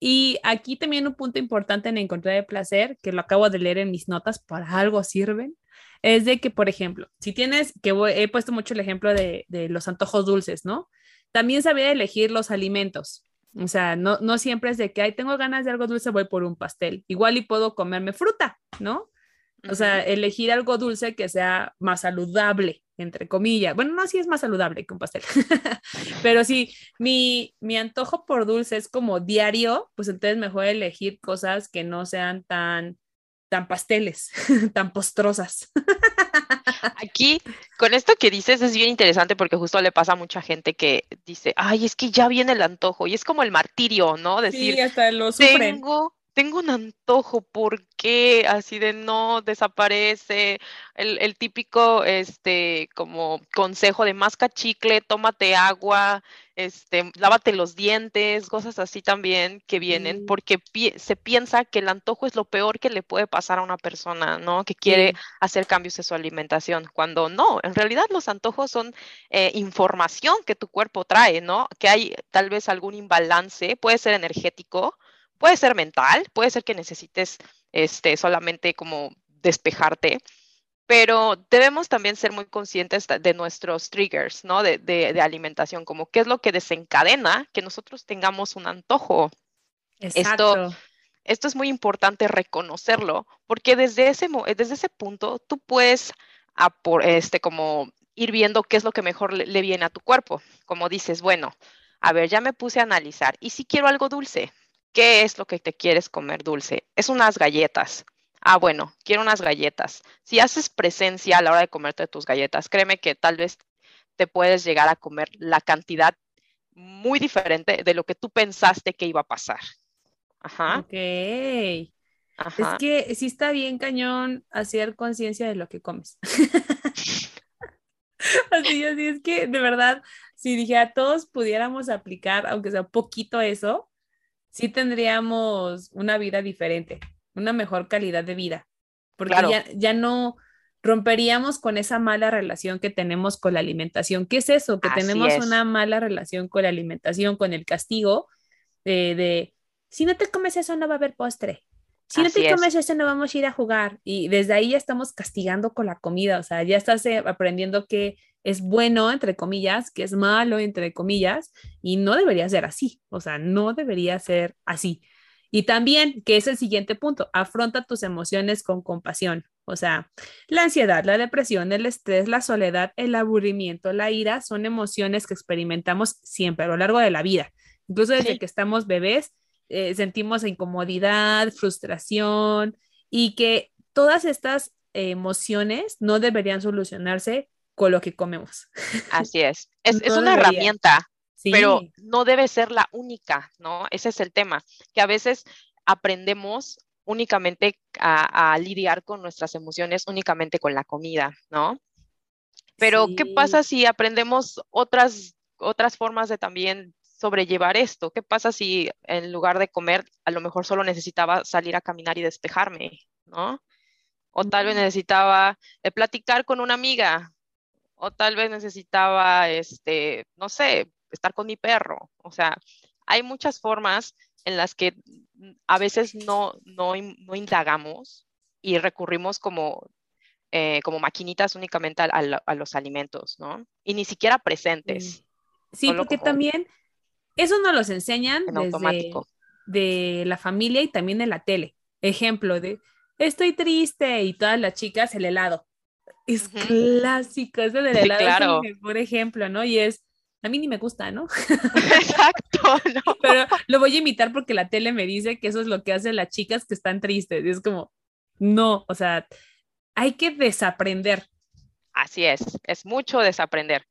Y aquí también un punto importante en encontrar el placer, que lo acabo de leer en mis notas, para algo sirven, es de que, por ejemplo, si tienes, que he puesto mucho el ejemplo de, de los antojos dulces, ¿no? También sabía elegir los alimentos. O sea, no, no siempre es de que, ay, tengo ganas de algo dulce, voy por un pastel. Igual y puedo comerme fruta, ¿no? O sea, elegir algo dulce que sea más saludable, entre comillas. Bueno, no, sí es más saludable que un pastel. [laughs] Pero si mi, mi antojo por dulce es como diario, pues entonces mejor elegir cosas que no sean tan, tan pasteles, [laughs] tan postrosas. [laughs] Aquí, con esto que dices, es bien interesante porque justo le pasa a mucha gente que dice, ay, es que ya viene el antojo, y es como el martirio, ¿no? Decir, sí, hasta lo sufren. Tengo, tengo un antojo, ¿por qué? Así de no desaparece. El, el, típico, este, como consejo de masca chicle, tómate agua, este, lávate los dientes, cosas así también que vienen, porque se piensa que el antojo es lo peor que le puede pasar a una persona, ¿no? Que quiere hacer cambios en su alimentación, cuando no, en realidad los antojos son eh, información que tu cuerpo trae, ¿no? Que hay tal vez algún imbalance, puede ser energético, Puede ser mental, puede ser que necesites este, solamente como despejarte, pero debemos también ser muy conscientes de nuestros triggers, ¿no? De, de, alimentación, como qué es lo que desencadena que nosotros tengamos un antojo. Exacto. Esto, esto es muy importante reconocerlo, porque desde ese, desde ese punto tú puedes, este, como ir viendo qué es lo que mejor le, le viene a tu cuerpo. Como dices, bueno, a ver, ya me puse a analizar. ¿Y si quiero algo dulce? ¿Qué es lo que te quieres comer dulce? Es unas galletas. Ah, bueno, quiero unas galletas. Si haces presencia a la hora de comerte tus galletas, créeme que tal vez te puedes llegar a comer la cantidad muy diferente de lo que tú pensaste que iba a pasar. Ajá. Ok. Es que sí está bien cañón hacer conciencia de lo que comes. [laughs] así, así es que de verdad, si dije a todos pudiéramos aplicar, aunque sea poquito eso, sí tendríamos una vida diferente, una mejor calidad de vida. Porque ya, ya no, romperíamos con esa mala relación que tenemos con la alimentación. ¿Qué es eso? Que tenemos una mala relación con la alimentación, con el castigo de, si no te comes eso no va a haber postre. Si no te comes eso no vamos a ir a jugar. Y desde ahí ya estamos castigando con la comida, o sea, ya estás eh, aprendiendo que es bueno, entre comillas, que es malo, entre comillas, y no debería ser así, o sea, no debería ser así. Y también, que es el siguiente punto, afronta tus emociones con compasión. O sea, la ansiedad, la depresión, el estrés, la soledad, el aburrimiento, la ira son emociones que experimentamos siempre a lo largo de la vida. Incluso desde que estamos bebés, eh, sentimos incomodidad, frustración y que todas estas emociones no deberían solucionarse con lo que comemos. Así es. [laughs] Es, una herramienta, pero no debe ser la única, ¿no? Ese es el tema, que a veces aprendemos únicamente a, lidiar con nuestras emociones únicamente con la comida, ¿no? Pero, ¿qué pasa si aprendemos otras, otras formas de también sobrellevar esto? ¿Qué pasa si en lugar de comer, a lo mejor solo necesitaba salir a caminar y despejarme, ¿no? O tal vez necesitaba eh, platicar con una amiga, o tal vez necesitaba, este, no sé, estar con mi perro. O sea, hay muchas formas en las que a veces no, no, indagamos y recurrimos como, eh, como maquinitas únicamente a, los alimentos, ¿no? Y ni siquiera presentes. Sí, porque también eso nos los enseñan desde de la familia y también de la tele. Ejemplo de, estoy triste y todas las chicas el helado. Es clásico, ese del helado es el mejor ejemplo, ¿no? Y es, a mí ni me gusta, ¿no? [laughs] Exacto, [laughs] ¿no? Pero lo voy a imitar porque la tele me dice que eso es lo que hacen las chicas que están tristes. Y es como, no, o sea, hay que desaprender. Así es, es mucho desaprender.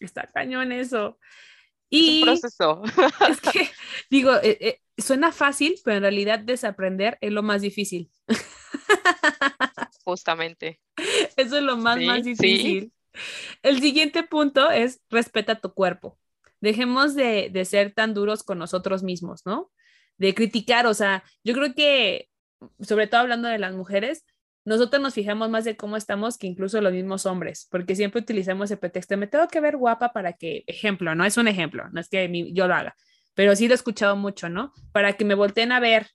Está cañón eso. Y es un proceso. Es que, [laughs] digo, eh, eh, suena fácil, pero en realidad desaprender es lo más difícil. Justamente. [laughs] Eso es lo más, más difícil. El siguiente punto es respeta tu cuerpo. Dejemos de, ser tan duros con nosotros mismos, ¿no? De criticar, o sea, yo creo que, sobre todo hablando de las mujeres, nosotros nos fijamos más de cómo estamos que incluso los mismos hombres, porque siempre utilizamos el pretexto, me tengo que ver guapa para que, ejemplo, no es un ejemplo, no es que yo lo haga, pero sí lo he escuchado mucho, ¿no? Para que me volteen a ver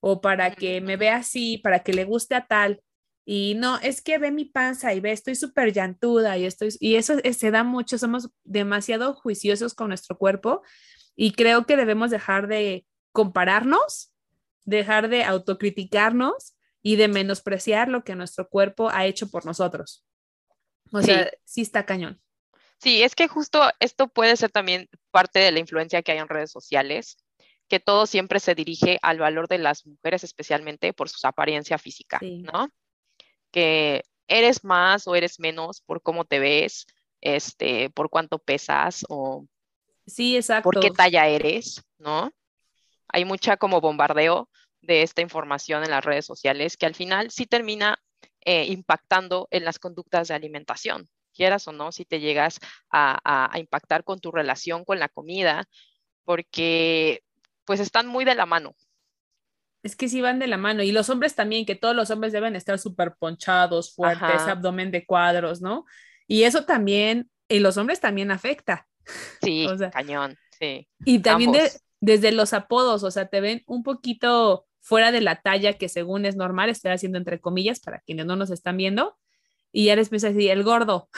o para que me vea así, para que le guste a tal. Y no, es que ve mi panza y ve, estoy súper llantuda y estoy, y eso se da mucho, somos demasiado juiciosos con nuestro cuerpo y creo que debemos dejar de compararnos, dejar de autocriticarnos y de menospreciar lo que nuestro cuerpo ha hecho por nosotros. O sea, sí está cañón. Sí, es que justo esto puede ser también parte de la influencia que hay en redes sociales, que todo siempre se dirige al valor de las mujeres, especialmente por su apariencia física, ¿no? Que eres más o eres menos por cómo te ves, este, por cuánto pesas o sí, exacto. por qué talla eres, ¿no? Hay mucha como bombardeo de esta información en las redes sociales que al final sí termina eh, impactando en las conductas de alimentación, quieras o no, si te llegas a, a impactar con tu relación con la comida, porque pues están muy de la mano, es que sí van de la mano. Y los hombres también, que todos los hombres deben estar súper ponchados, fuertes, abdomen de cuadros, ¿no? Y eso también, y los hombres también afecta. Sí, [laughs] cañón, sí. Y también desde los apodos, o sea, te ven un poquito fuera de la talla que según es normal, estoy haciendo entre comillas para quienes no nos están viendo, y ya les empieza a decir, el gordo.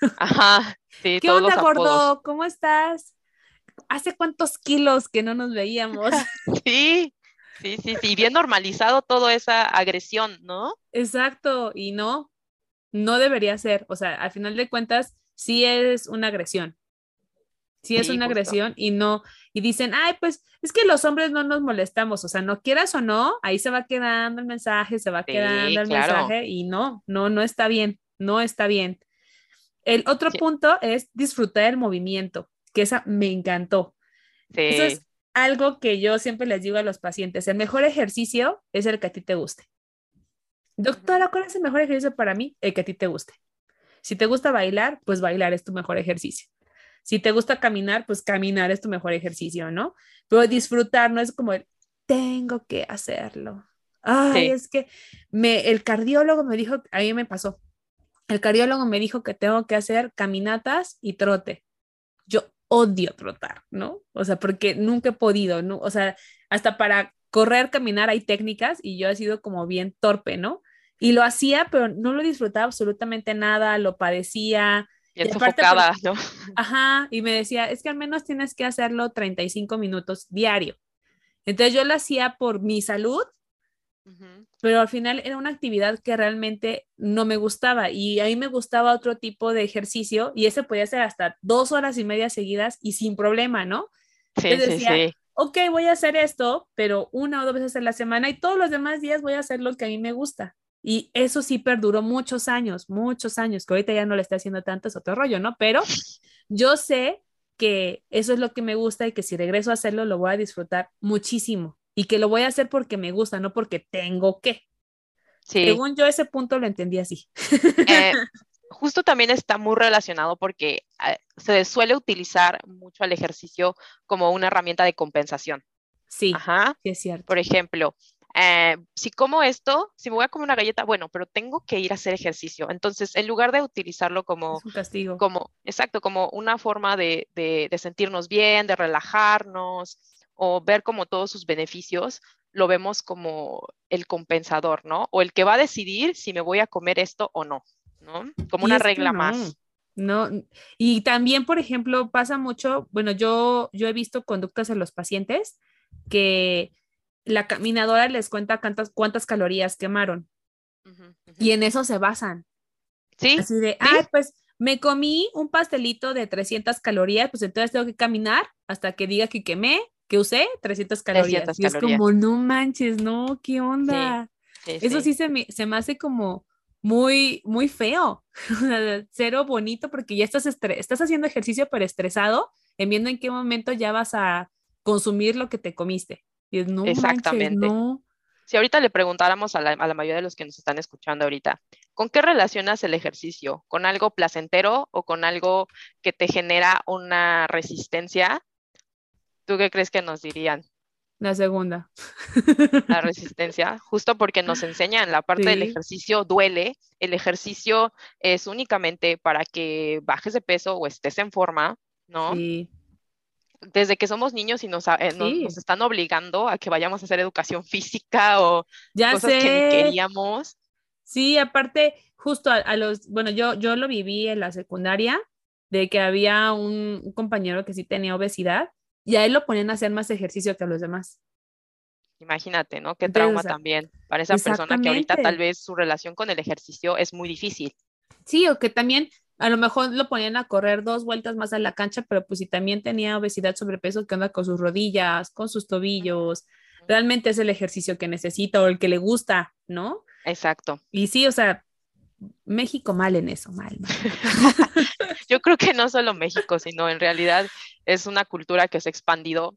[laughs] Ajá, sí, ¿Qué onda, gordo? ¿Cómo estás? ¿Hace cuántos kilos que no nos veíamos? [laughs] sí, Sí, sí, sí, bien normalizado toda esa agresión, ¿no? Exacto, y no, no debería ser. O sea, al final de cuentas, sí es una agresión. Sí es una agresión y no, y dicen, ay, pues es que los hombres no nos molestamos, o sea, no quieras o no, ahí se va quedando el mensaje, se va quedando el mensaje y no, no, no está bien, no está bien. El otro punto es disfrutar el movimiento, que esa me encantó. Es algo que yo siempre les digo a los pacientes, el mejor ejercicio es el que a ti te guste. Doctora, ¿cuál es el mejor ejercicio para mí? El que a ti te guste. Si te gusta bailar, pues bailar es tu mejor ejercicio. Si te gusta caminar, pues caminar es tu mejor ejercicio, ¿no? Pero disfrutar no es como el, tengo que hacerlo. Ay, es que me, el cardiólogo me dijo, a mí me pasó, el cardiólogo me dijo que tengo que hacer caminatas y trote. Yo odio trotar, ¿no? O sea, porque nunca he podido, ¿no? O sea, hasta para correr, caminar hay técnicas y yo he sido como bien torpe, ¿no? Y lo hacía, pero no lo disfrutaba absolutamente nada, lo padecía. Y enfocada, ¿no? Ajá, y me decía, es que al menos tienes que hacerlo 35 minutos diario. Entonces yo lo hacía por mi salud, pero al final era una actividad que realmente no me gustaba y a mí me gustaba otro tipo de ejercicio y ese podía ser hasta dos horas y media seguidas y sin problema, ¿no? Sí, sí, sí. Ok, voy a hacer esto, pero una o dos veces a la semana y todos los demás días voy a hacer lo que a mí me gusta. Y eso sí perduró muchos años, muchos años, que ahorita ya no le está haciendo tanto, es otro rollo, ¿no? Pero [laughs] yo sé que eso es lo que me gusta y que si regreso a hacerlo lo voy a disfrutar muchísimo y que lo voy a hacer porque me gusta, no porque tengo que. Sí. Según yo ese punto lo entendí así. Eh, [laughs] justo también está muy relacionado porque eh, se suele utilizar mucho el ejercicio como una herramienta de compensación. Sí, Ajá. sí es cierto. Por ejemplo, eh, si como esto, si me voy a comer una galleta, bueno, pero tengo que ir a hacer ejercicio. Entonces, en lugar de utilizarlo como un castigo, como exacto, como una forma de, de, de, sentirnos bien, de relajarnos o ver como todos sus beneficios, lo vemos como el compensador, ¿no? O el que va a decidir si me voy a comer esto o no, ¿no? Como una regla más. No, y también, por ejemplo, pasa mucho, bueno, yo, yo he visto conductas en los pacientes que la caminadora les cuenta cuántas, cuántas calorías quemaron. Y en eso se basan. Sí. Así de, ah, pues me comí un pastelito de 300 calorías, pues entonces tengo que caminar hasta que diga que quemé, que usé 300 calorías. y es como, no manches, no, ¿qué onda? eso sí, se, me, se me hace como muy, muy feo, [laughs] cero bonito porque ya estás, estás haciendo ejercicio pero estresado en viendo en qué momento ya vas a consumir lo que te comiste. Exactamente. Si ahorita le preguntáramos a la, mayoría de los que nos están escuchando ahorita, ¿con qué relacionas el ejercicio? ¿Con algo placentero o con algo que te genera una resistencia? ¿Tú qué crees que nos dirían? La segunda. [laughs] La resistencia, justo porque nos enseñan la parte del ejercicio duele. El ejercicio es únicamente para que bajes de peso o estés en forma, ¿no? Sí desde que somos niños y nos, eh, nos, están obligando a que vayamos a hacer educación [laughs] física o cosas que ni queríamos. Sí, aparte, justo a, los, bueno, yo, yo lo viví en la secundaria, de que había un, compañero que sí tenía obesidad y a él lo ponían a hacer más ejercicio que a los demás. Imagínate, ¿no? Qué trauma también para esa persona que ahorita tal vez su relación con el ejercicio es muy difícil. Sí, o que también a lo mejor lo ponían a correr dos vueltas más a la cancha, pero pues si también tenía obesidad, sobrepeso, ¿qué onda con sus rodillas, con sus tobillos? Realmente es el ejercicio que necesita o el que le gusta, ¿no? Exacto. Y sí, o sea, México mal en eso, mal. mal. [laughs] Yo creo que no solo México, sino en realidad es una cultura que se ha expandido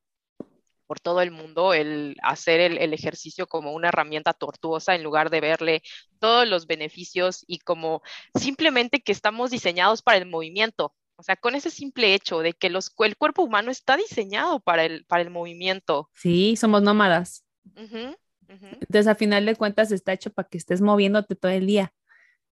por todo el mundo el hacer el, ejercicio como una herramienta tortuosa en lugar de verle todos los beneficios y como simplemente que estamos diseñados para el movimiento. O sea, con ese simple hecho de que los, el cuerpo humano está diseñado para el, para el movimiento. Sí, somos nómadas. Entonces, a final de cuentas, está hecho para que estés moviéndote todo el día.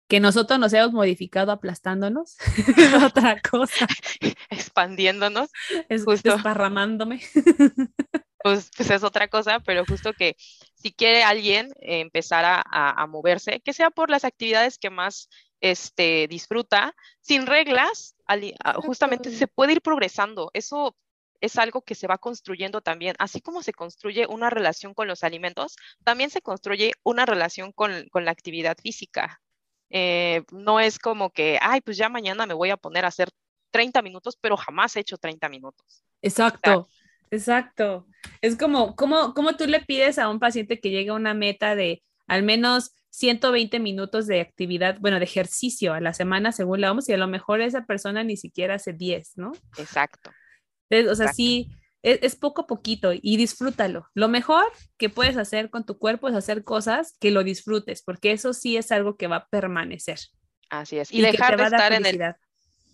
Que nosotros nos hayamos modificado aplastándonos, [laughs] otra cosa. [laughs] Expandiéndonos. Es, justo. Desparramándome. [laughs] Pues, pues, es otra cosa, pero justo que si quiere alguien empezar a, moverse, que sea por las actividades que más este, disfruta, sin reglas, justamente se puede ir progresando. Eso es algo que se va construyendo también. Así como se construye una relación con los alimentos, también se construye una relación con, con la actividad física. Eh, no es como que, ay, pues ya mañana me voy a poner a hacer 30 minutos, pero jamás he hecho 30 minutos. Exacto, exacto. Es como, como, como tú le pides a un paciente que llegue a una meta de al menos 120 minutos de actividad, bueno, de ejercicio a la semana según la OMS y a lo mejor esa persona ni siquiera hace 10, ¿no? Exacto. o sea, sí, es, es, poco a poquito y disfrútalo. Lo mejor que puedes hacer con tu cuerpo es hacer cosas que lo disfrutes, porque eso sí es algo que va a permanecer. Así es. Y, dejar de estar en el...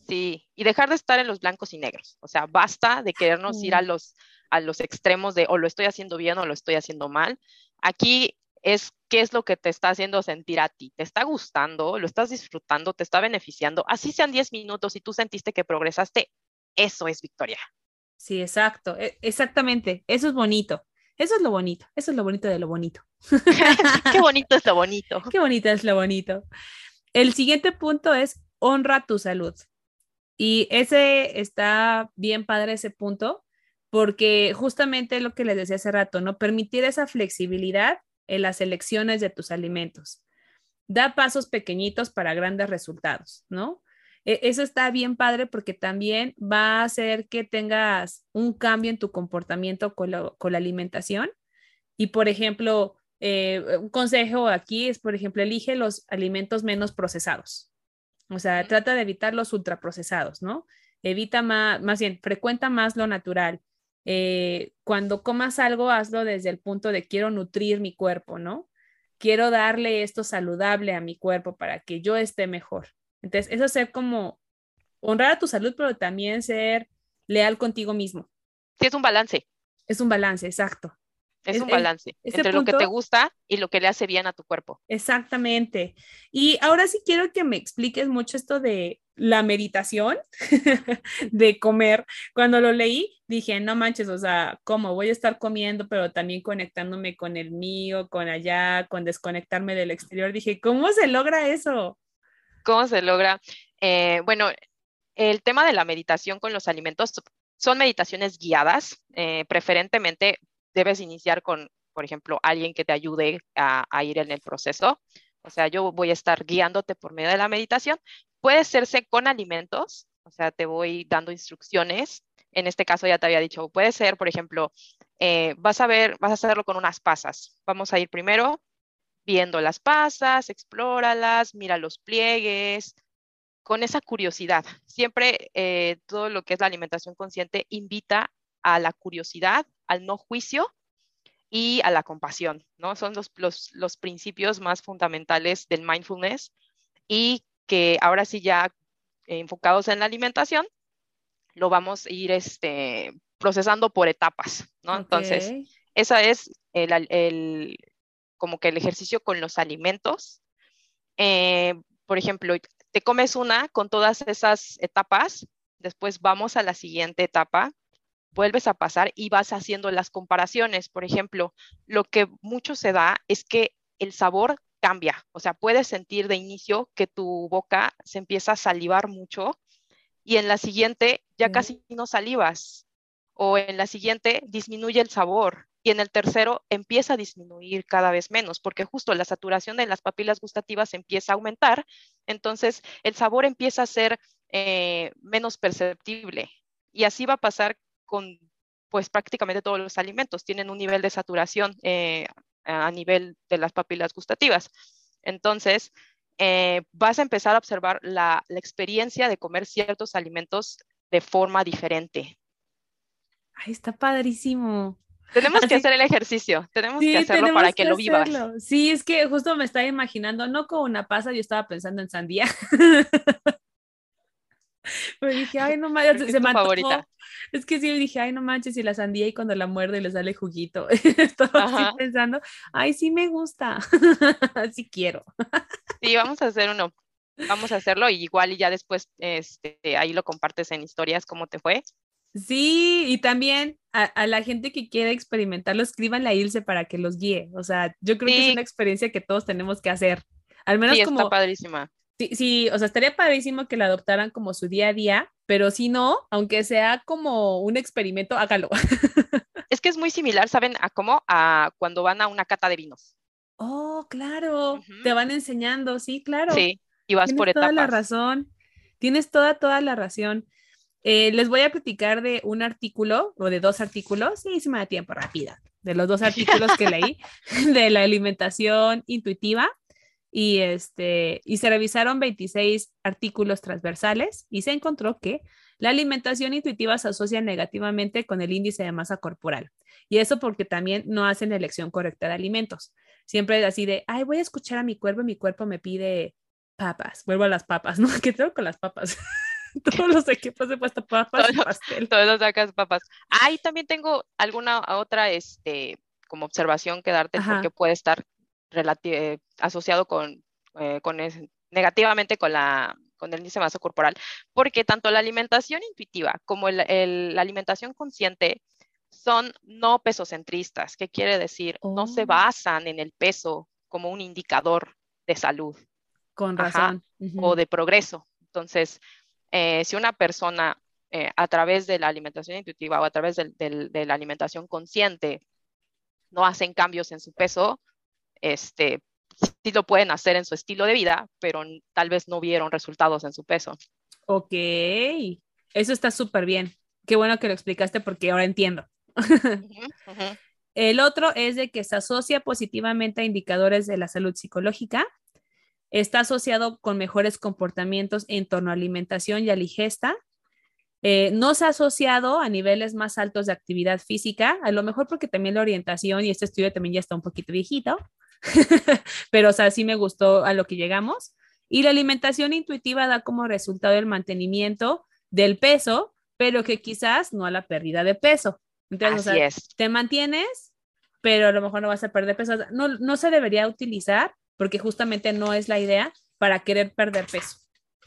Sí, y dejar de estar en los blancos y negros. O sea, basta de querernos ir a los, a los extremos de o lo estoy haciendo bien o lo estoy haciendo mal. Aquí es qué es lo que te está haciendo sentir a ti. ¿Te está gustando? ¿Lo estás disfrutando? ¿Te está beneficiando? Así sean 10 minutos y tú sentiste que progresaste, eso es victoria. Sí, exacto, e, exactamente. Eso es bonito. Eso es lo bonito. Eso es lo bonito de lo bonito. [laughs] qué bonito es lo bonito. Qué bonito es lo bonito. El siguiente punto es honra tu salud. Y ese está bien padre ese punto, porque justamente lo que les decía hace rato, ¿no? Permitir esa flexibilidad en las elecciones de tus alimentos. Da pasos pequeñitos para grandes resultados, ¿no? E, eso está bien padre porque también va a hacer que tengas un cambio en tu comportamiento con, la alimentación. Y, por ejemplo, eh, un consejo aquí es, por ejemplo, elige los alimentos menos procesados. O sea, trata de evitar los ultraprocesados, ¿no? Evita más, más bien, frecuenta más lo natural. Eh, cuando comas algo, hazlo desde el punto de quiero nutrir mi cuerpo, ¿no? Quiero darle esto saludable a mi cuerpo para que yo esté mejor. Entonces, eso es ser como honrar a tu salud, pero también ser leal contigo mismo. Sí, es un balance. Es un balance, exacto. Es, un balance entre lo que te gusta y lo que le hace bien a tu cuerpo. Exactamente. Y ahora sí quiero que me expliques mucho esto de la meditación, [laughs] de comer. Cuando lo leí, dije, no manches, o sea, ¿cómo voy a estar comiendo, pero también conectándome con el mío, con allá, con desconectarme del exterior? Dije, ¿cómo se logra eso? ¿Cómo se logra? Eh, bueno, el tema de la meditación con los alimentos son meditaciones guiadas, eh, preferentemente debes iniciar con, por ejemplo, alguien que te ayude a, ir en el proceso. O sea, yo voy a estar guiándote por medio de la meditación. Puede hacerse con alimentos, o sea, te voy dando instrucciones. En este caso ya te había dicho, puede ser, por ejemplo, eh, vas a ver, vas a hacerlo con unas pasas. Vamos a ir primero viendo las pasas, explóralas, mira los pliegues, con esa curiosidad. Siempre eh, todo lo que es la alimentación consciente invita a la curiosidad, al no juicio y a la compasión, ¿no? Son los, los, principios más fundamentales del mindfulness y que ahora sí ya enfocados en la alimentación, lo vamos a ir este, procesando por etapas, ¿no? Entonces, esa es el, como que el ejercicio con los alimentos. Eh, por ejemplo, te comes una con todas esas etapas, después vamos a la siguiente etapa, vuelves a pasar y vas haciendo las comparaciones. Por ejemplo, lo que mucho se da es que el sabor cambia, o sea, puedes sentir de inicio que tu boca se empieza a salivar mucho y en la siguiente ya casi no salivas o en la siguiente disminuye el sabor y en el tercero empieza a disminuir cada vez menos porque justo la saturación de las papilas gustativas empieza a aumentar, entonces el sabor empieza a ser eh, menos perceptible y así va a pasar con pues prácticamente todos los alimentos tienen un nivel de saturación eh, a nivel de las papilas gustativas. Entonces, eh, vas a empezar a observar la, experiencia de comer ciertos alimentos de forma diferente. Ay, está padrísimo. Tenemos que hacer el ejercicio, tenemos que hacerlo para que, lo vivas. Sí, es que justo me estaba imaginando, no con una pasa, yo estaba pensando en sandía. [laughs] Pero dije, ay, no manches, se me favorita? Es que sí, dije, ay, no manches, y la sandía y cuando la muerde le sale juguito. [laughs] Estaba así pensando, ay, sí me gusta, [laughs] sí quiero. sí, vamos a hacer uno. Vamos a hacerlo y igual y ya después este, ahí lo compartes en historias cómo te fue. Sí, y también a, la gente que quiera experimentarlo, escríbanle a Ilse para que los guíe. O sea, yo creo que es una experiencia que todos tenemos que hacer. Al menos sí, como, está padrísima sí, sí, o sea, estaría padrísimo que la adoptaran como su día a día, pero si no, aunque sea como un experimento, hágalo. [laughs] Es que es muy similar, ¿saben? A cómo a cuando van a una cata de vinos. Oh, claro. Te van enseñando, sí, claro. Sí, y vas por etapas. Tienes toda la razón. Tienes toda, toda la razón. Eh, les voy a platicar de un artículo o de dos artículos, sí, se me da tiempo rápida, de los dos [laughs] artículos que leí [laughs] de la alimentación intuitiva y, este, y se revisaron 26 artículos transversales y se encontró que la alimentación intuitiva se asocia negativamente con el índice de masa corporal. Y eso porque también no hacen elección correcta de alimentos. Siempre es así de, ay, voy a escuchar a mi cuerpo, mi cuerpo me pide papas, vuelvo a las papas, [laughs] ¿no? ¿Qué tengo con las papas? [laughs] Todos los equipos he puesto papas todos, pastel. Todos los sacas papas. Ahí también tengo alguna otra, este, como observación que darte, porque puede estar eh, asociado con, eh, con negativamente con la con el índice de masa corporal, porque tanto la alimentación intuitiva como la alimentación consciente son no pesocentristas. ¿Qué quiere decir? No se oh. basan en el peso como un indicador de salud. Con razón. O de progreso. Entonces, eh, si una persona eh, a través de la alimentación intuitiva o a través de la alimentación consciente no hacen cambios en su peso, este, sí lo pueden hacer en su estilo de vida, pero tal vez no vieron resultados en su peso. Ok, eso está súper bien. Qué bueno que lo explicaste porque ahora entiendo. [laughs] El otro es de que se asocia positivamente a indicadores de la salud psicológica. Está asociado con mejores comportamientos en torno a alimentación y a digesta. Eh, no se ha asociado a niveles más altos de actividad física, a lo mejor porque también la orientación y este estudio también ya está un poquito viejito, [laughs] pero o sea, sí me gustó a lo que llegamos. Y la alimentación intuitiva da como resultado el mantenimiento del peso, pero que quizás no a la pérdida de peso. Entonces, te mantienes, pero a lo mejor no vas a perder peso. No, no se debería utilizar porque justamente no es la idea para querer perder peso.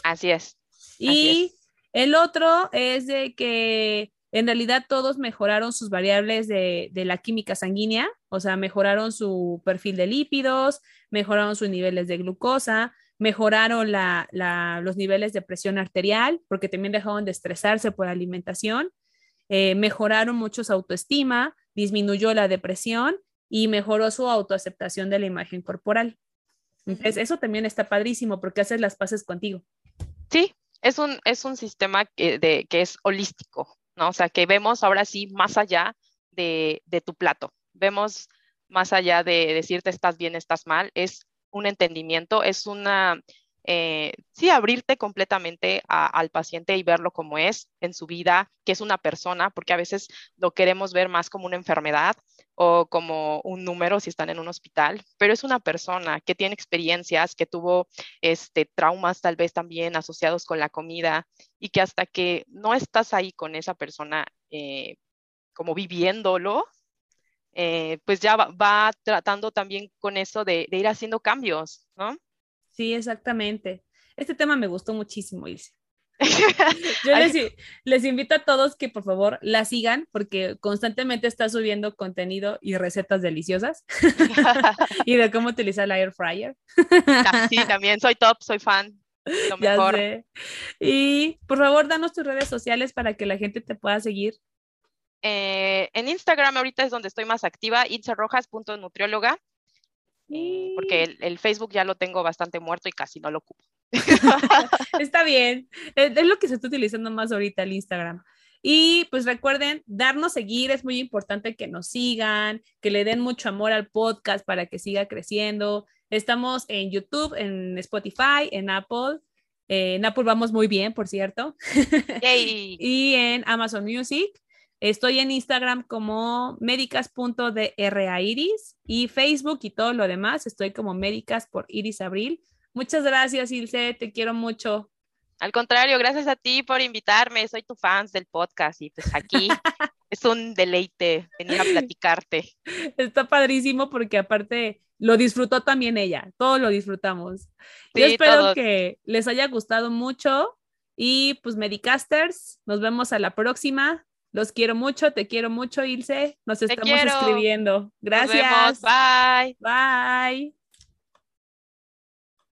Así es. Y el otro es de que en realidad todos mejoraron sus variables de, la química sanguínea, o sea, mejoraron su perfil de lípidos, mejoraron sus niveles de glucosa, mejoraron los niveles de presión arterial, porque también dejaron de estresarse por alimentación, eh, mejoraron mucho su autoestima, disminuyó la depresión y mejoró su autoaceptación de la imagen corporal. Entonces, eso también está padrísimo porque haces las paces contigo. Sí, es un, es un sistema que, de, que es holístico, ¿no? O sea, que vemos ahora sí más allá de, de tu plato, vemos más allá de decirte estás bien, estás mal, es un entendimiento, es una, eh, sí, abrirte completamente al paciente y verlo como es en su vida, que es una persona, porque a veces lo queremos ver más como una enfermedad o como un número si están en un hospital, pero es una persona que tiene experiencias, que tuvo este, traumas tal vez también asociados con la comida y que hasta que no estás ahí con esa persona eh, como viviéndolo, eh, pues ya va, tratando también con eso de, de ir haciendo cambios, ¿no? Sí, exactamente. Este tema me gustó muchísimo, Ilse. [laughs] Yo les, invito a todos que por favor la sigan porque constantemente está subiendo contenido y recetas deliciosas [laughs] [laughs] y de cómo utilizar la air fryer. Sí, también soy top, soy fan. Lo mejor. Y por favor, danos tus redes sociales para que la gente te pueda seguir. Eh, en Instagram ahorita es donde estoy más activa, nutrióloga. Porque el, Facebook ya lo tengo bastante muerto y casi no lo ocupo. [laughs] está bien, es, lo que se está utilizando más ahorita el Instagram. Y pues recuerden, darnos seguir, es muy importante que nos sigan, que le den mucho amor al podcast para que siga creciendo. Estamos en YouTube, en Spotify, en Apple. Eh, en Apple vamos muy bien, por cierto. [laughs] y en Amazon Music. Estoy en Instagram como médicas.drairis y Facebook y todo lo demás. Estoy como médicas por Iris Abril. Muchas gracias, Ilse. Te quiero mucho. Al contrario, gracias a ti por invitarme. Soy tu fan del podcast y pues aquí [laughs] es un deleite venir a platicarte. Está padrísimo porque aparte lo disfrutó también ella. Todos lo disfrutamos. Yo espero que les haya gustado mucho y pues Medicasters, nos vemos a la próxima. Los quiero mucho, te quiero mucho, Ilse. Nos estamos escribiendo. Gracias. Bye. Bye.